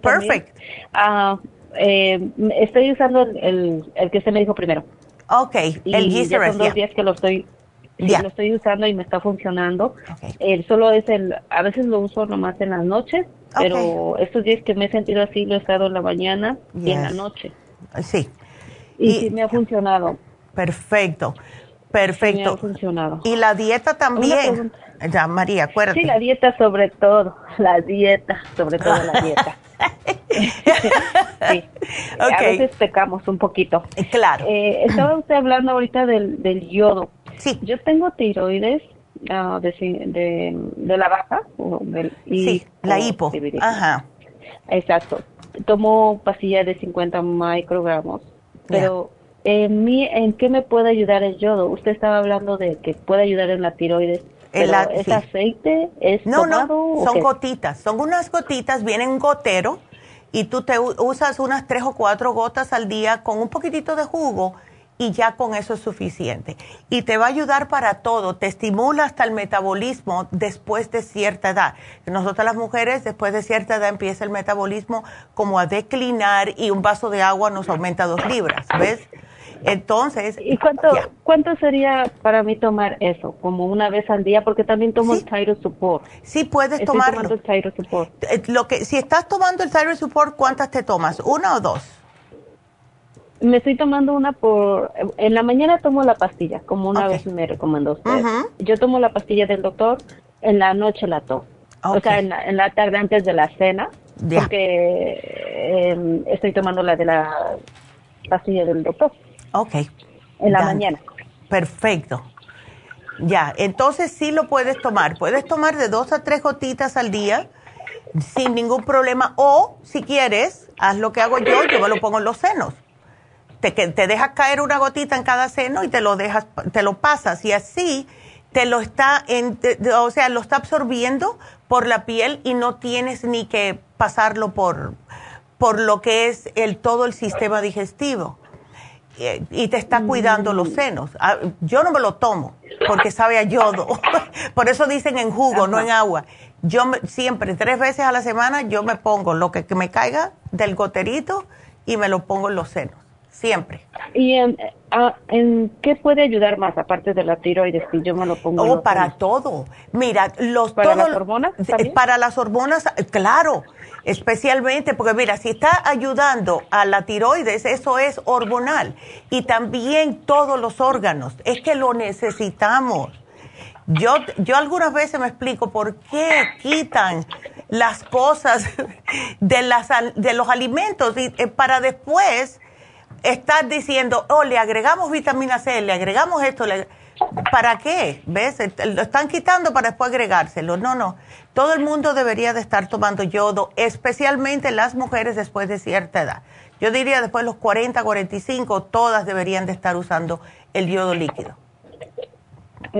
C: Perfect.
M: Ah, estoy usando el, el, que usted me dijo primero.
C: Ok, el Gista Rest.
M: Son dos días que lo estoy Sí, lo estoy usando y me está funcionando. El solo es el, a veces lo uso nomás en las noches, pero estos días que me he sentido así lo he estado en la mañana y en la noche.
C: Sí.
M: Y, sí me ha funcionado.
C: Perfecto, perfecto. me
M: ha funcionado.
C: Y la dieta también. Ya, María, acuérdate.
M: Sí, la dieta sobre todo, la dieta, sobre todo la dieta. Sí. A veces pecamos un poquito.
C: Claro.
M: Eh, estaba usted hablando ahorita del, del yodo.
C: Sí.
M: Yo tengo tiroides ah, de, de, la baja.
C: y, sí, la hipo. Ajá.
M: Exacto. Tomo pastillas de 50 microgramos. Pero, en, mí, ¿en qué me puede ayudar el yodo? Usted estaba hablando de que puede ayudar en la tiroides. ¿Es aceite? ¿Es
C: no, no, son gotitas. Son unas gotitas, vienen gotero y tú te usas unas tres o cuatro gotas al día con un poquitito de jugo y ya con eso es suficiente. Y te va a ayudar para todo, te estimula hasta el metabolismo después de cierta edad. Nosotras las mujeres, después de cierta edad empieza el metabolismo como a declinar y un vaso de agua nos aumenta dos libras, ¿ves? Entonces...
M: ¿Y cuánto, cuánto sería para mí tomar eso? Como una vez al día, porque también tomo el Thyroid Support.
C: Sí, puedes tomarlo.
M: tomando el Thyroid Support.
C: Eh, lo que, si estás tomando el Thyroid Support, ¿cuántas te tomas? ¿Una o dos?
M: Me estoy tomando una por... En la mañana tomo la pastilla, como una vez me recomendó usted. Yo tomo la pastilla del doctor, en la noche la tomo. O sea, en la, tarde antes de la cena, porque em, estoy tomando la de la pastilla del doctor.
C: Ok.
M: En la mañana.
C: Perfecto. Ya, entonces sí lo puedes tomar. Puedes tomar de dos a tres gotitas al día sin ningún problema. O si quieres, haz lo que hago yo, yo me lo pongo en los senos te, te dejas caer una gotita en cada seno y te lo dejas, te lo pasas y así te lo está, en, o sea, lo está absorbiendo por la piel y no tienes ni que pasarlo por, por lo que es el todo el sistema digestivo y te está cuidando los senos. Ah, yo no me lo tomo porque sabe a yodo. Por eso dicen en jugo, no en agua. Yo siempre, tres veces a la semana, yo me pongo lo que, que, me caiga del goterito y me lo pongo en los senos siempre.
M: ¿Y en, en, qué puede ayudar más, aparte de la tiroides, si yo me lo pongo?
C: Oh, para todo. Mira, los...
M: ¿Para las hormonas?
C: Para las hormonas, claro, especialmente, porque mira, si está ayudando a la tiroides, eso es hormonal. Y también todos los órganos, es que lo necesitamos. Yo, yo algunas veces me explico por qué quitan las cosas de, las, de los alimentos y, eh, para después estás diciendo, oh, le agregamos vitamina C, le agregamos esto, ¿para qué? ¿Ves? Lo están quitando para después agregárselo. No, no. Todo el mundo debería de estar tomando yodo, especialmente las mujeres después de cierta edad. Yo diría después de los 40, 45, todas deberían de estar usando el yodo líquido.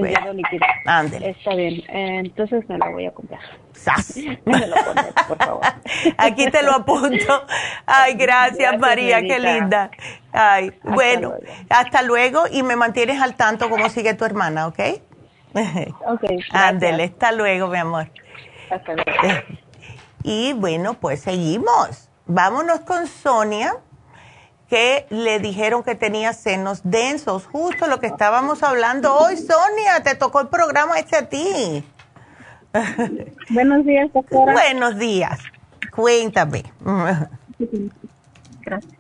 M: Líquido. Ándele. Está bien. entonces me lo voy a comprar.
C: ¡Sas! Me lo pones, por favor. Aquí te lo apunto. Ay, gracias, María, qué linda. Ay, bueno, hasta luego y me mantienes al tanto cómo sigue tu hermana, ¿ok?
M: Ok.
C: Hasta luego, mi amor.
M: Hasta luego.
C: Y bueno, pues seguimos. Vámonos con Sonia que le dijeron que tenía senos densos, justo lo que estábamos hablando hoy. Sonia, te tocó el programa este a ti.
K: Buenos días, doctora.
C: Buenos días. Cuéntame.
K: Gracias.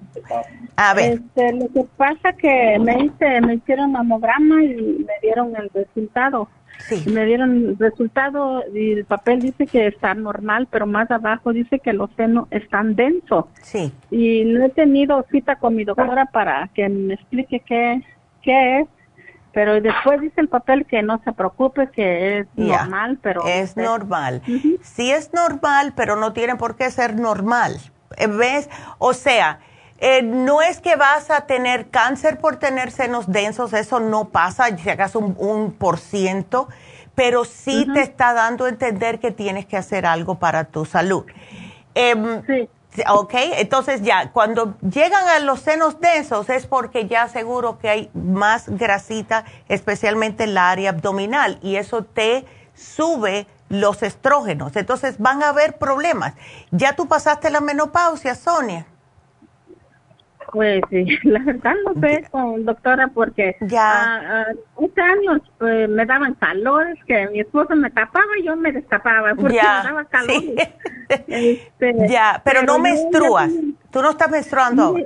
K: A ver. Este, lo que pasa que me hice, me hicieron mamograma y me dieron el resultado.
C: Sí.
K: Me dieron el resultado y el papel dice que está normal, pero más abajo dice que los senos están densos.
C: Sí.
K: Y no he tenido cita con mi doctora para que me explique qué, qué es, pero después dice el papel que no se preocupe, que es normal, pero...
C: Es normal. Sí es normal, pero no tiene por qué ser normal. Eh, ¿Ves? O sea... Eh, no es que vas a tener cáncer por tener senos densos, eso no pasa, si acaso un, por ciento, pero sí te está dando a entender que tienes que hacer algo para tu salud. Em, sí. Ok, entonces ya, cuando llegan a los senos densos es porque ya seguro que hay más grasita, especialmente en la área abdominal, y eso te sube los estrógenos. Entonces van a haber problemas. ¿Ya tú pasaste la menopausia, Sonia?
K: Pues sí, la verdad no sé, doctora, porque ya. Uh, años pues, me daban calores, que mi esposo me tapaba y yo me destapaba porque me daba calor.
C: Este, ya, pero, no menstruas. ¿Tú no estás menstruando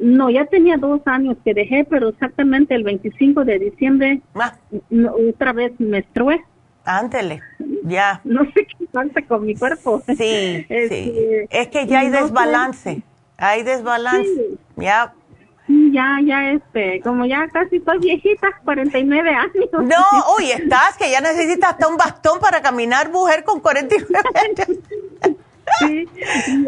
K: No, ya tenía dos años que dejé, pero exactamente el 25 de diciembre ah. otra vez menstrué.
C: Ándele, ya.
K: No sé qué pasa con mi cuerpo.
C: Sí, sí. Este, es que ya hay desbalance. Hay desbalance. Ya.
K: Ya, ya, este, como ya casi estoy viejita, 49 años.
C: No, uy, estás, que ya necesitas hasta un bastón para caminar, mujer, con 49 años.
K: Sí,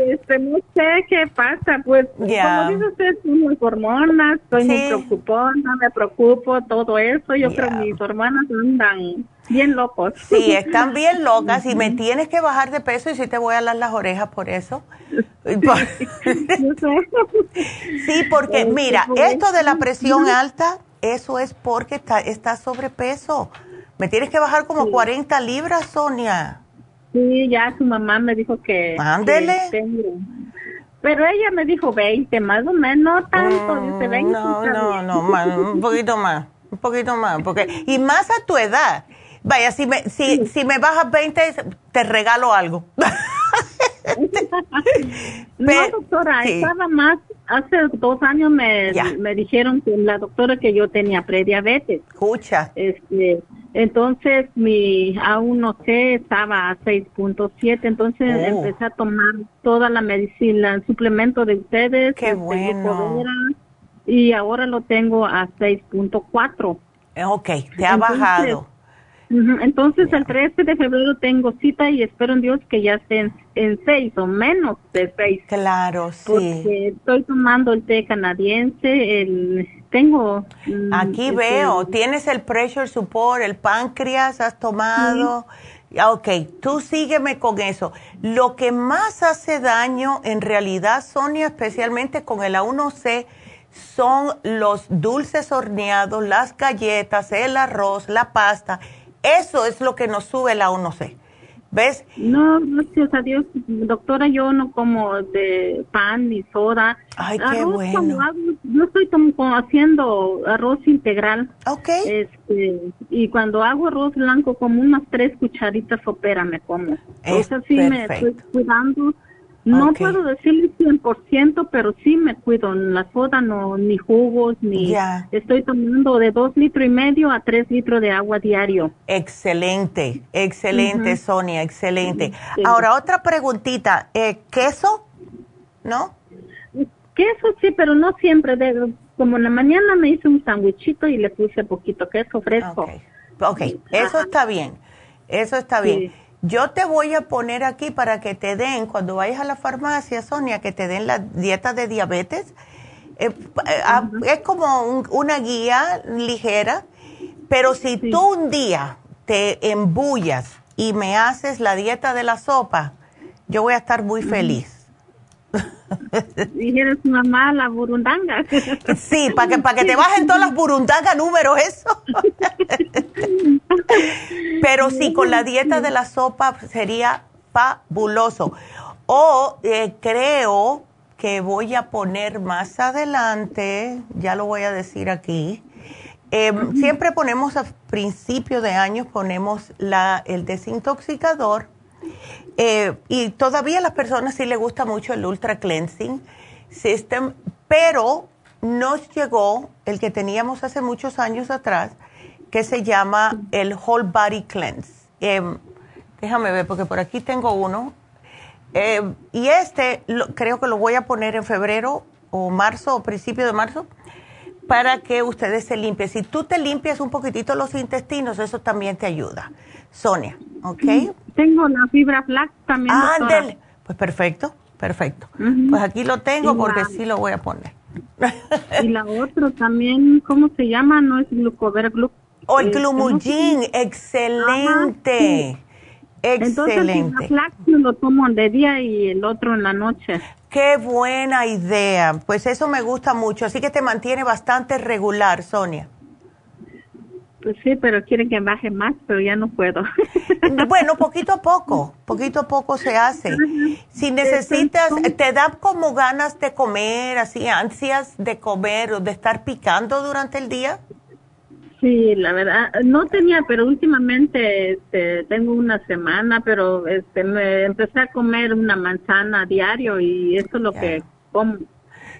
K: este, no sé qué pasa, pues, como dice usted, son hormonas, estoy muy preocupona, me preocupo, todo eso, yo creo que mis hermanas andan bien locos.
C: Sí, están bien locas y me tienes que bajar de peso y si te voy a dar las orejas por eso. sí, porque mira, esto de la presión alta, eso es porque está, está sobrepeso. Me tienes que bajar como 40 libras, Sonia.
K: Sí, ya su mamá me dijo que...
C: Ándele.
K: pero ella me dijo 20, más o menos, no tanto, mm, dice 20.
C: No, no, no, un poquito más, un poquito más, porque y más a tu edad. Vaya, si me, si, si me bajas 20, te regalo algo.
K: no, doctora, estaba más, hace dos años me, me dijeron que la doctora que yo tenía prediabetes.
C: Escucha.
K: Este, entonces mi A1C estaba a 6.7, entonces oh. empecé a tomar toda la medicina, el suplemento de ustedes.
C: Qué este, bueno.
K: Y ahora lo tengo a 6.4.
C: Ok, te ha bajado.
K: Entonces, el 13 de febrero tengo cita y espero en Dios que ya esté en, 6 o menos de 6.
C: Claro, sí.
K: Porque estoy tomando el té canadiense, el, tengo...
C: Mm, Aquí este, veo, tienes el pressure support, el páncreas, has tomado... Ok, tú sígueme con eso. Lo que más hace daño en realidad, Sonia, especialmente con el A1C, son los dulces horneados, las galletas, el arroz, la pasta eso es lo que nos sube la 1C. ¿Ves?
K: No, gracias a Dios, doctora, yo no como de pan ni soda.
C: Ay, qué bueno.
K: yo estoy como haciendo arroz integral.
C: Ok.
K: Este, y cuando hago arroz blanco, como unas tres cucharitas sopera me como. Es Eso sí me estoy cuidando no puedo decirle 100%, pero sí me cuido. La soda no, ni jugos, ni... Estoy tomando de dos litros y medio a tres litros de agua diario.
C: Excelente, excelente, Sonia, excelente. Ahora, otra preguntita. Eh, ¿Queso? ¿No?
K: Queso sí, pero no siempre. De, como en la mañana me hice un sandwichito y le puse poquito queso fresco.
C: Ok, okay. eso está bien. Eso está bien. Yo te voy a poner aquí para que te den, cuando vayas a la farmacia, Sonia, que te den la dieta de diabetes. Eh, eh, ah, es como una guía ligera, pero si tú un día te embullas y me haces la dieta de la sopa, yo voy a estar muy feliz.
K: Dijeron su mamá la burundanga.
C: Sí, para que, para que te bajen todas las burundangas números, eso. Pero sí, con la dieta de la sopa sería fabuloso. O eh, creo que voy a poner más adelante, ya lo voy a decir aquí. Em, siempre ponemos a principio de año, ponemos la, el desintoxicador eh, y todavía a las personas sí les gusta mucho el Ultra Cleansing System, pero nos llegó el que teníamos hace muchos años atrás, que se llama el Whole Body Cleanse. Em, déjame ver, porque por aquí tengo uno. Em, y este creo que lo voy a poner en febrero o marzo o principio de marzo para que ustedes se limpien. Si tú te limpias un poquitito los intestinos, eso también te ayuda. Sonia, ¿ok?
K: Tengo la fibra flax también.
C: Ándale. Pues perfecto, perfecto. Pues aquí lo tengo porque sí lo voy a poner.
K: y la otra también, ¿cómo se llama? No es glucover glu
C: O el glumulgin, excelente. Excelente. Entonces,
K: la flax lo tomo de día y el otro en la noche.
C: Qué buena idea. Pues eso me gusta mucho. Así que te mantiene bastante regular, Sonia.
K: Pues sí, pero quieren que baje más, pero ya no puedo.
C: bueno, poquito a poco, poquito a poco se hace. Si necesitas, te da como ganas de comer, así ansias de comer o de estar picando durante el día.
K: Sí, la verdad, no tenía, pero últimamente este, tengo una semana, pero este, me empecé a comer una manzana a diario y eso es lo que como.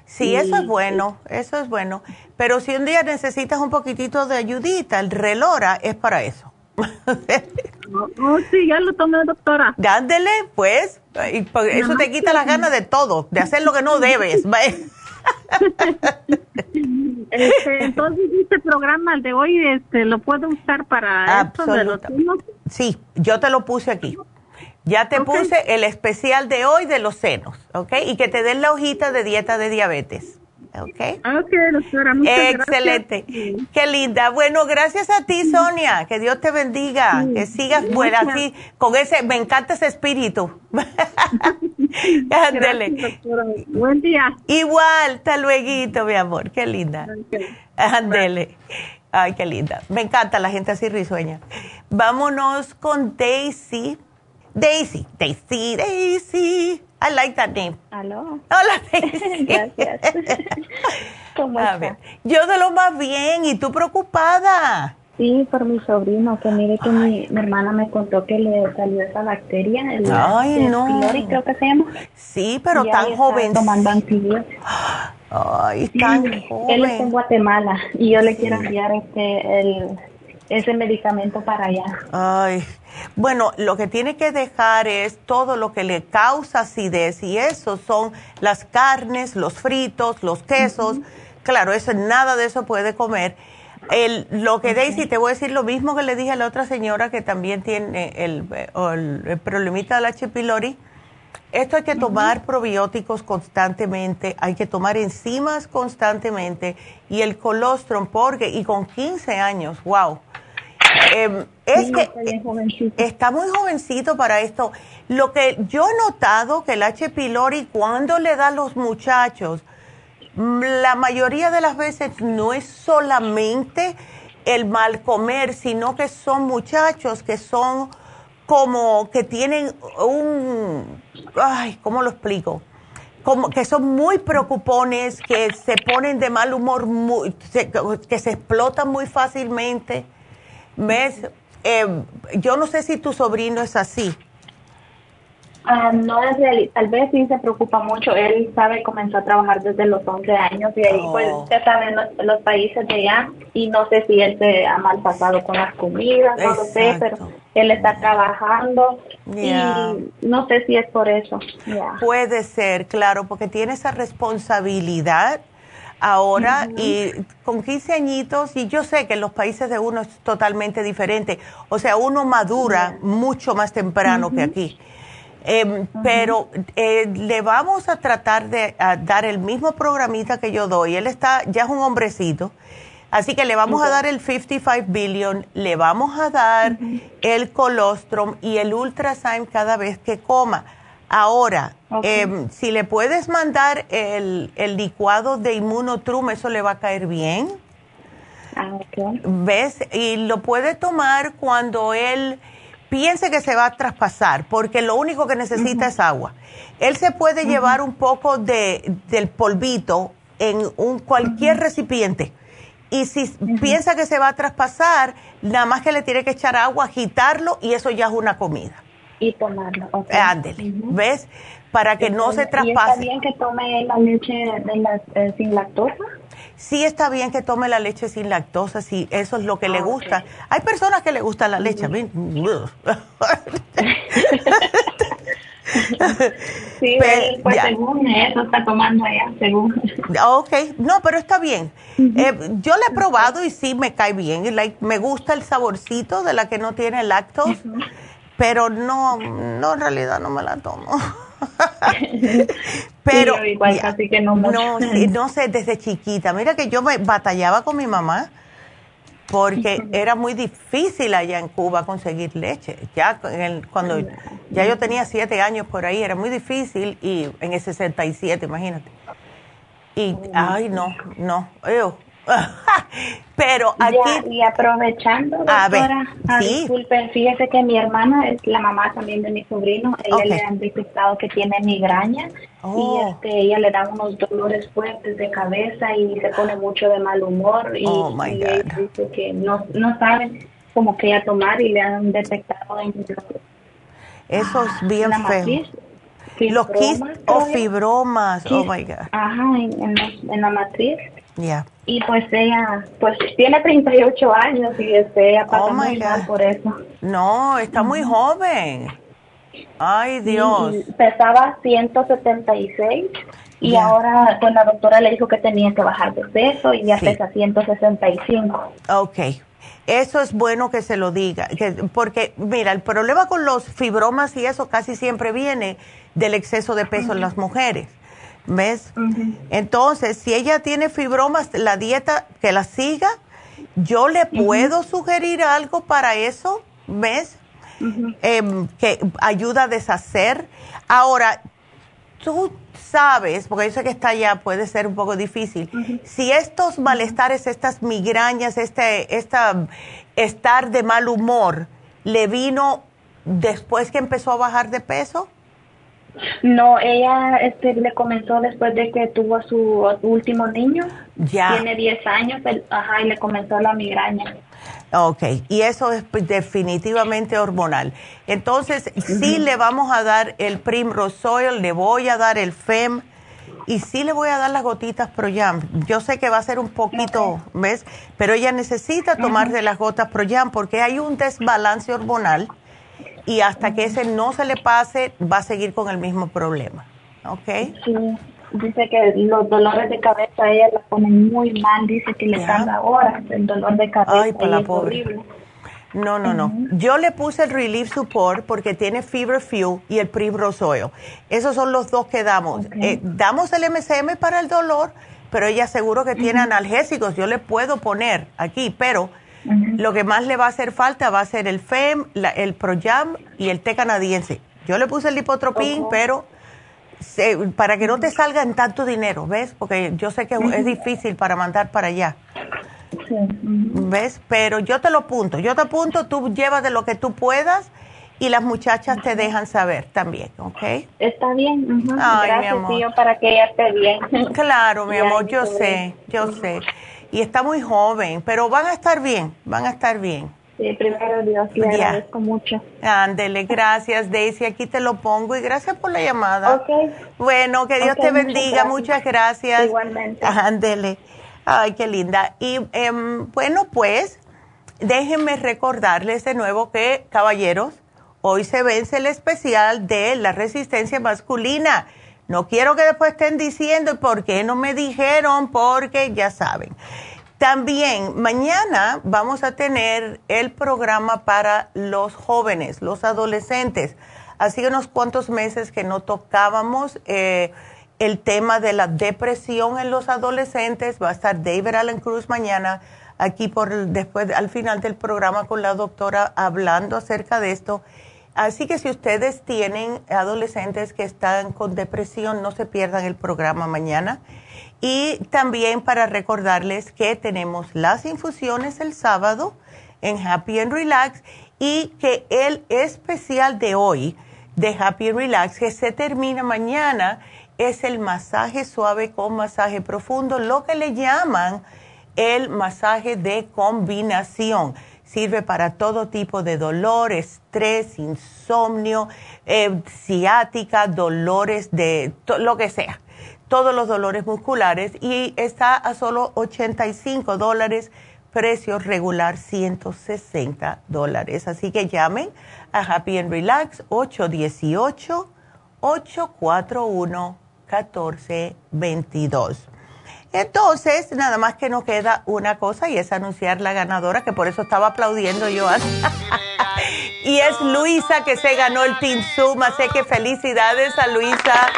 C: Sí, eso es bueno, eso es bueno. Pero si un día necesitas un poquitito de ayudita, el relora es para eso.
K: oh, oh sí, ya lo tomé, doctora.
C: Gándele, pues. eso te quita las ganas de todo, de hacer lo que no debes.
K: este, entonces, este programa, el de hoy, este, ¿lo puedo usar para esto de los
C: Sí, yo te lo puse aquí. Ya te puse el especial de hoy de los senos, ¿ok? Y que te den la hojita de dieta de diabetes. ¿ok?
K: Ok, doctora, muchas
C: Excelente. Qué linda. Bueno, gracias a ti, Sonia. Que Dios te bendiga. que sigas buena así, con ese, me encanta ese espíritu.
K: Ándele. Buen día.
C: Igual, hasta luego, mi amor. Qué linda. Ándele. Ay, qué linda. Me encanta la gente así risueña. Vámonos con Daisy. Daisy, Daisy, Daisy. I like that name.
N: Aló.
C: Hola, Daisy.
N: Gracias. ¿Cómo
C: A ver, yo de lo más bien, ¿y tú preocupada?
N: Sí, por mi sobrino, que mire que mi, mi hermana me contó que le salió esa bacteria, el,
C: Ay,
N: el
C: no.
N: pylori, creo que se llama.
C: Sí, pero tan joven.
N: tomando antibióticos.
C: Ay, tan
N: Él está en
C: joven.
N: Guatemala y yo le quiero enviar este el ese medicamento para allá.
C: Ay, bueno, lo que tiene que dejar es todo lo que le causa acidez y eso son las carnes, los fritos, los quesos. Claro, eso nada de eso puede comer. El, lo que Daisy, te voy a decir lo mismo que le dije a la otra señora que también tiene el, el, el problemita del H. pylori. Esto hay que tomar probióticos constantemente, hay que tomar enzimas constantemente y el colostrum, porque, y con 15 años, wow. Em, es que
N: está
C: muy jovencito para esto. Lo que yo he notado que el H. pylori cuando le da a los muchachos, mm, la mayoría de las veces no es solamente el mal comer, sino que son muchachos que son como que tienen un, ay, ¿cómo lo explico? Como que son muy preocupones, que se ponen de mal humor, muy- que se explotan muy fácilmente. ¿Ves? Eh, yo no sé si tu sobrino es así.
N: Ah, no es reali- tal vez sí se preocupa mucho. Él sabe, comenzó a trabajar desde los 11 años y ahí pues
C: Oh.
N: usted sabe los, los países de allá y no sé si él se ha mal pasado con las comidas, no lo sé, pero él está trabajando
C: Ya.
N: y no sé si es por eso. Ya.
C: Puede ser, claro, porque tiene esa responsabilidad ahora y con 15 añitos, y yo sé que en los países de uno es totalmente diferente, o sea, uno madura mucho más temprano que aquí. Em, Pero eh, le vamos a tratar de a dar el mismo programita que yo doy. Él está, ya es un hombrecito, así que le vamos a dar el 55 billion, le vamos a dar el colostrum y el ultrasign cada vez que coma. Ahora, em, si le puedes mandar el, el licuado de inmunotrum, eso le va a caer bien.
N: Ah.
C: ¿Ves? Y lo puede tomar cuando él piense que se va a traspasar, porque lo único que necesita es agua. Él se puede llevar un poco de, del polvito en un cualquier recipiente. Y si piensa que se va a traspasar, nada más que le tiene que echar agua, agitarlo y eso ya es una comida.
N: Y tomarlo. ok.
C: Eh, Ándele, ¿ves? Para que no se
N: ¿Y está
C: traspase.
N: bien que tome la leche de las, eh, sin lactosa?
C: Sí está bien que tome la leche sin lactosa, si eso es lo que le
N: Ah,
C: gusta. Hay personas que le gusta la leche.
N: Sí, pues
C: ya.
N: según eso está tomando allá, según.
C: ok, no, pero está bien. Eh, yo la he probado y sí me cae bien. Like, me gusta el saborcito de la que no tiene lactos, pero no, no, en realidad no me la tomo. pero
N: Sí, yo igual,
C: ya,
N: casi que no mucho.
C: no, no sé, desde chiquita. Mira que yo me batallaba con mi mamá porque era muy difícil allá en Cuba conseguir leche. Ya en el- cuando ya yo tenía siete años por ahí era muy difícil y en el 67, imagínate. Y ay no, no, ew. pero aquí
N: Ya, y aprovechando,
C: A ver,
N: doctora, ah,
C: sí.
N: disculpe, fíjese que mi hermana es la mamá también de mi sobrino, ella le han detectado que tiene migraña
C: Oh.
N: y este, ella le da unos dolores fuertes de cabeza y se pone mucho de mal humor y,
C: Oh, my
N: y ella
C: God.
N: dice que no, no saben como que ella tomar y le han detectado en
C: eso es bien
N: la
C: feo. Los quistes o fibromas, oh my God.
N: Ajá, en, en la- en la matriz.
C: Ya.
N: Y pues ella, pues tiene 38 años y este, ella pasa
C: Oh,
N: muy mal por eso.
C: No, está muy joven. Ay, Dios.
N: Y pesaba 176 y
C: Ya.
N: ahora pues la doctora le dijo que tenía que bajar de peso y ya
C: Sí.
N: pesa 165.
C: Ok. Eso es bueno que se lo diga, porque mira, el problema con los fibromas y eso casi siempre viene del exceso de peso en las mujeres. ¿Ves? Entonces, si ella tiene fibromas, la dieta que la siga, yo le puedo sugerir algo para eso, ¿ves? Em, que ayuda a deshacer. Ahora, tú sabes, porque yo sé que está allá, puede ser un poco difícil, si estos malestares, estas migrañas, este esta, estar de mal humor, le vino después que empezó a bajar de peso?
H: No, ella este, le comenzó después de que tuvo a su último niño. Ya. Tiene 10 años, ajá, y le comenzó la migraña.
C: Ok, y eso es definitivamente hormonal. Entonces, sí le vamos a dar el Primrose Oil, le voy a dar el FEM y sí le voy a dar las gotitas ProYam. Yo sé que va a ser un poquito, ¿ves? Pero ella necesita tomarse las gotas ProYam porque hay un desbalance hormonal y hasta que ese no se le pase, va a seguir con el mismo problema. ¿Ok?
H: Sí. Dice que los dolores de cabeza ella la ponen muy mal, dice que le tarda horas el dolor de cabeza. Ay, para la pobre.
C: No, no, no. Yo le puse el Relief Support porque tiene Fever Fuel y el Primrose Oil. Esos son los dos que damos. Eh, damos el MSM para el dolor, pero ella seguro que tiene analgésicos. Yo le puedo poner aquí, pero lo que más le va a hacer falta va a ser el FEM, el ProYam y el té canadiense. Yo le puse el lipotropín, pero para que no te salga en tanto dinero, ¿ves? Porque yo sé que es difícil para mandar para allá. ¿Ves? Pero yo te lo apunto, yo te apunto, tú llevas de lo que tú puedas y las muchachas te dejan saber también, ¿ok?
H: Está bien, gracias, Tío, para que ella esté bien.
C: Claro, mi amor, yo sé, yo sé y está muy joven, pero van a estar bien, van a estar bien.
H: Sí, primero Dios, le agradezco mucho.
C: Ándele, gracias Daisy, aquí te lo pongo y gracias por la llamada. Ok. Bueno, que Dios te bendiga, muchas gracias.
H: Igualmente.
C: Ándele. Ay, qué linda. Y em, bueno, pues déjenme recordarles de nuevo que, caballeros, hoy se vence el especial de la resistencia masculina. No quiero que después estén diciendo por qué no me dijeron, porque ya saben. También mañana vamos a tener el programa para los jóvenes, los adolescentes. Hace unos cuantos meses que no tocábamos eh, el tema de la depresión en los adolescentes. Va a estar David Allen Cruz mañana aquí por después al final del programa con la doctora hablando acerca de esto Así que si ustedes tienen adolescentes que están con depresión, no se pierdan el programa mañana. Y también para recordarles que tenemos las infusiones el sábado en Happy and Relax y que el especial de hoy de Happy and Relax, que se termina mañana, es el masaje suave con masaje profundo, lo que le llaman el masaje de combinación Sirve para todo tipo de dolor, estrés, insomnio, eh, ciática, dolores de lo que sea. Todos los dolores musculares y está a solo 85 dólares, precio regular 160 dólares. Así que llamen a Happy and Relax 818-841-1422. Entonces, nada más que nos queda una cosa y es anunciar la ganadora, que por eso estaba aplaudiendo yo. y es Luisa que se ganó el Team Zoom, así que felicidades a Luisa.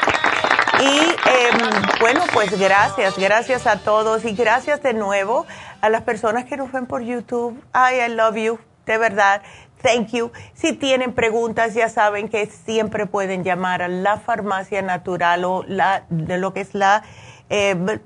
C: Y em, bueno, pues gracias, gracias a todos y gracias de nuevo a las personas que nos ven por YouTube. Ay, I love you, de verdad. Thank you. Si tienen preguntas, ya saben que siempre pueden llamar a la farmacia natural o la, de lo que es la eh,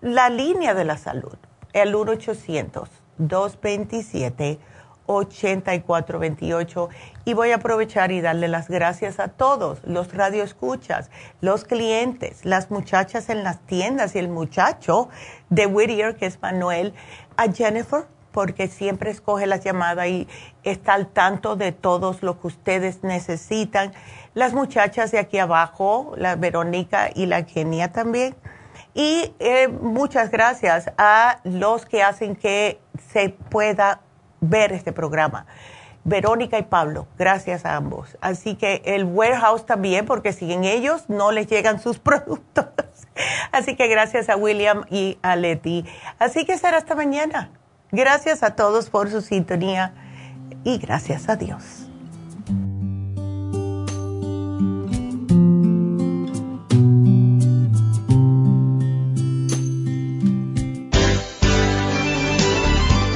C: la línea de la salud, el 1-800-227-8428. Y voy a aprovechar y darle las gracias a todos, los radioescuchas, los clientes, las muchachas en las tiendas y el muchacho de Whittier, que es Manuel, a Jennifer, porque siempre escoge la llamada y está al tanto de todos lo que ustedes necesitan. Las muchachas de aquí abajo, la Verónica y la Kenia también y eh, muchas gracias a los que hacen que se pueda ver este programa. Verónica y Pablo, gracias a ambos. Así que el warehouse también, porque sin ellos no les llegan sus productos. Así que gracias a William y a Leti. Así que será hasta mañana. Gracias a todos por su sintonía y gracias a Dios.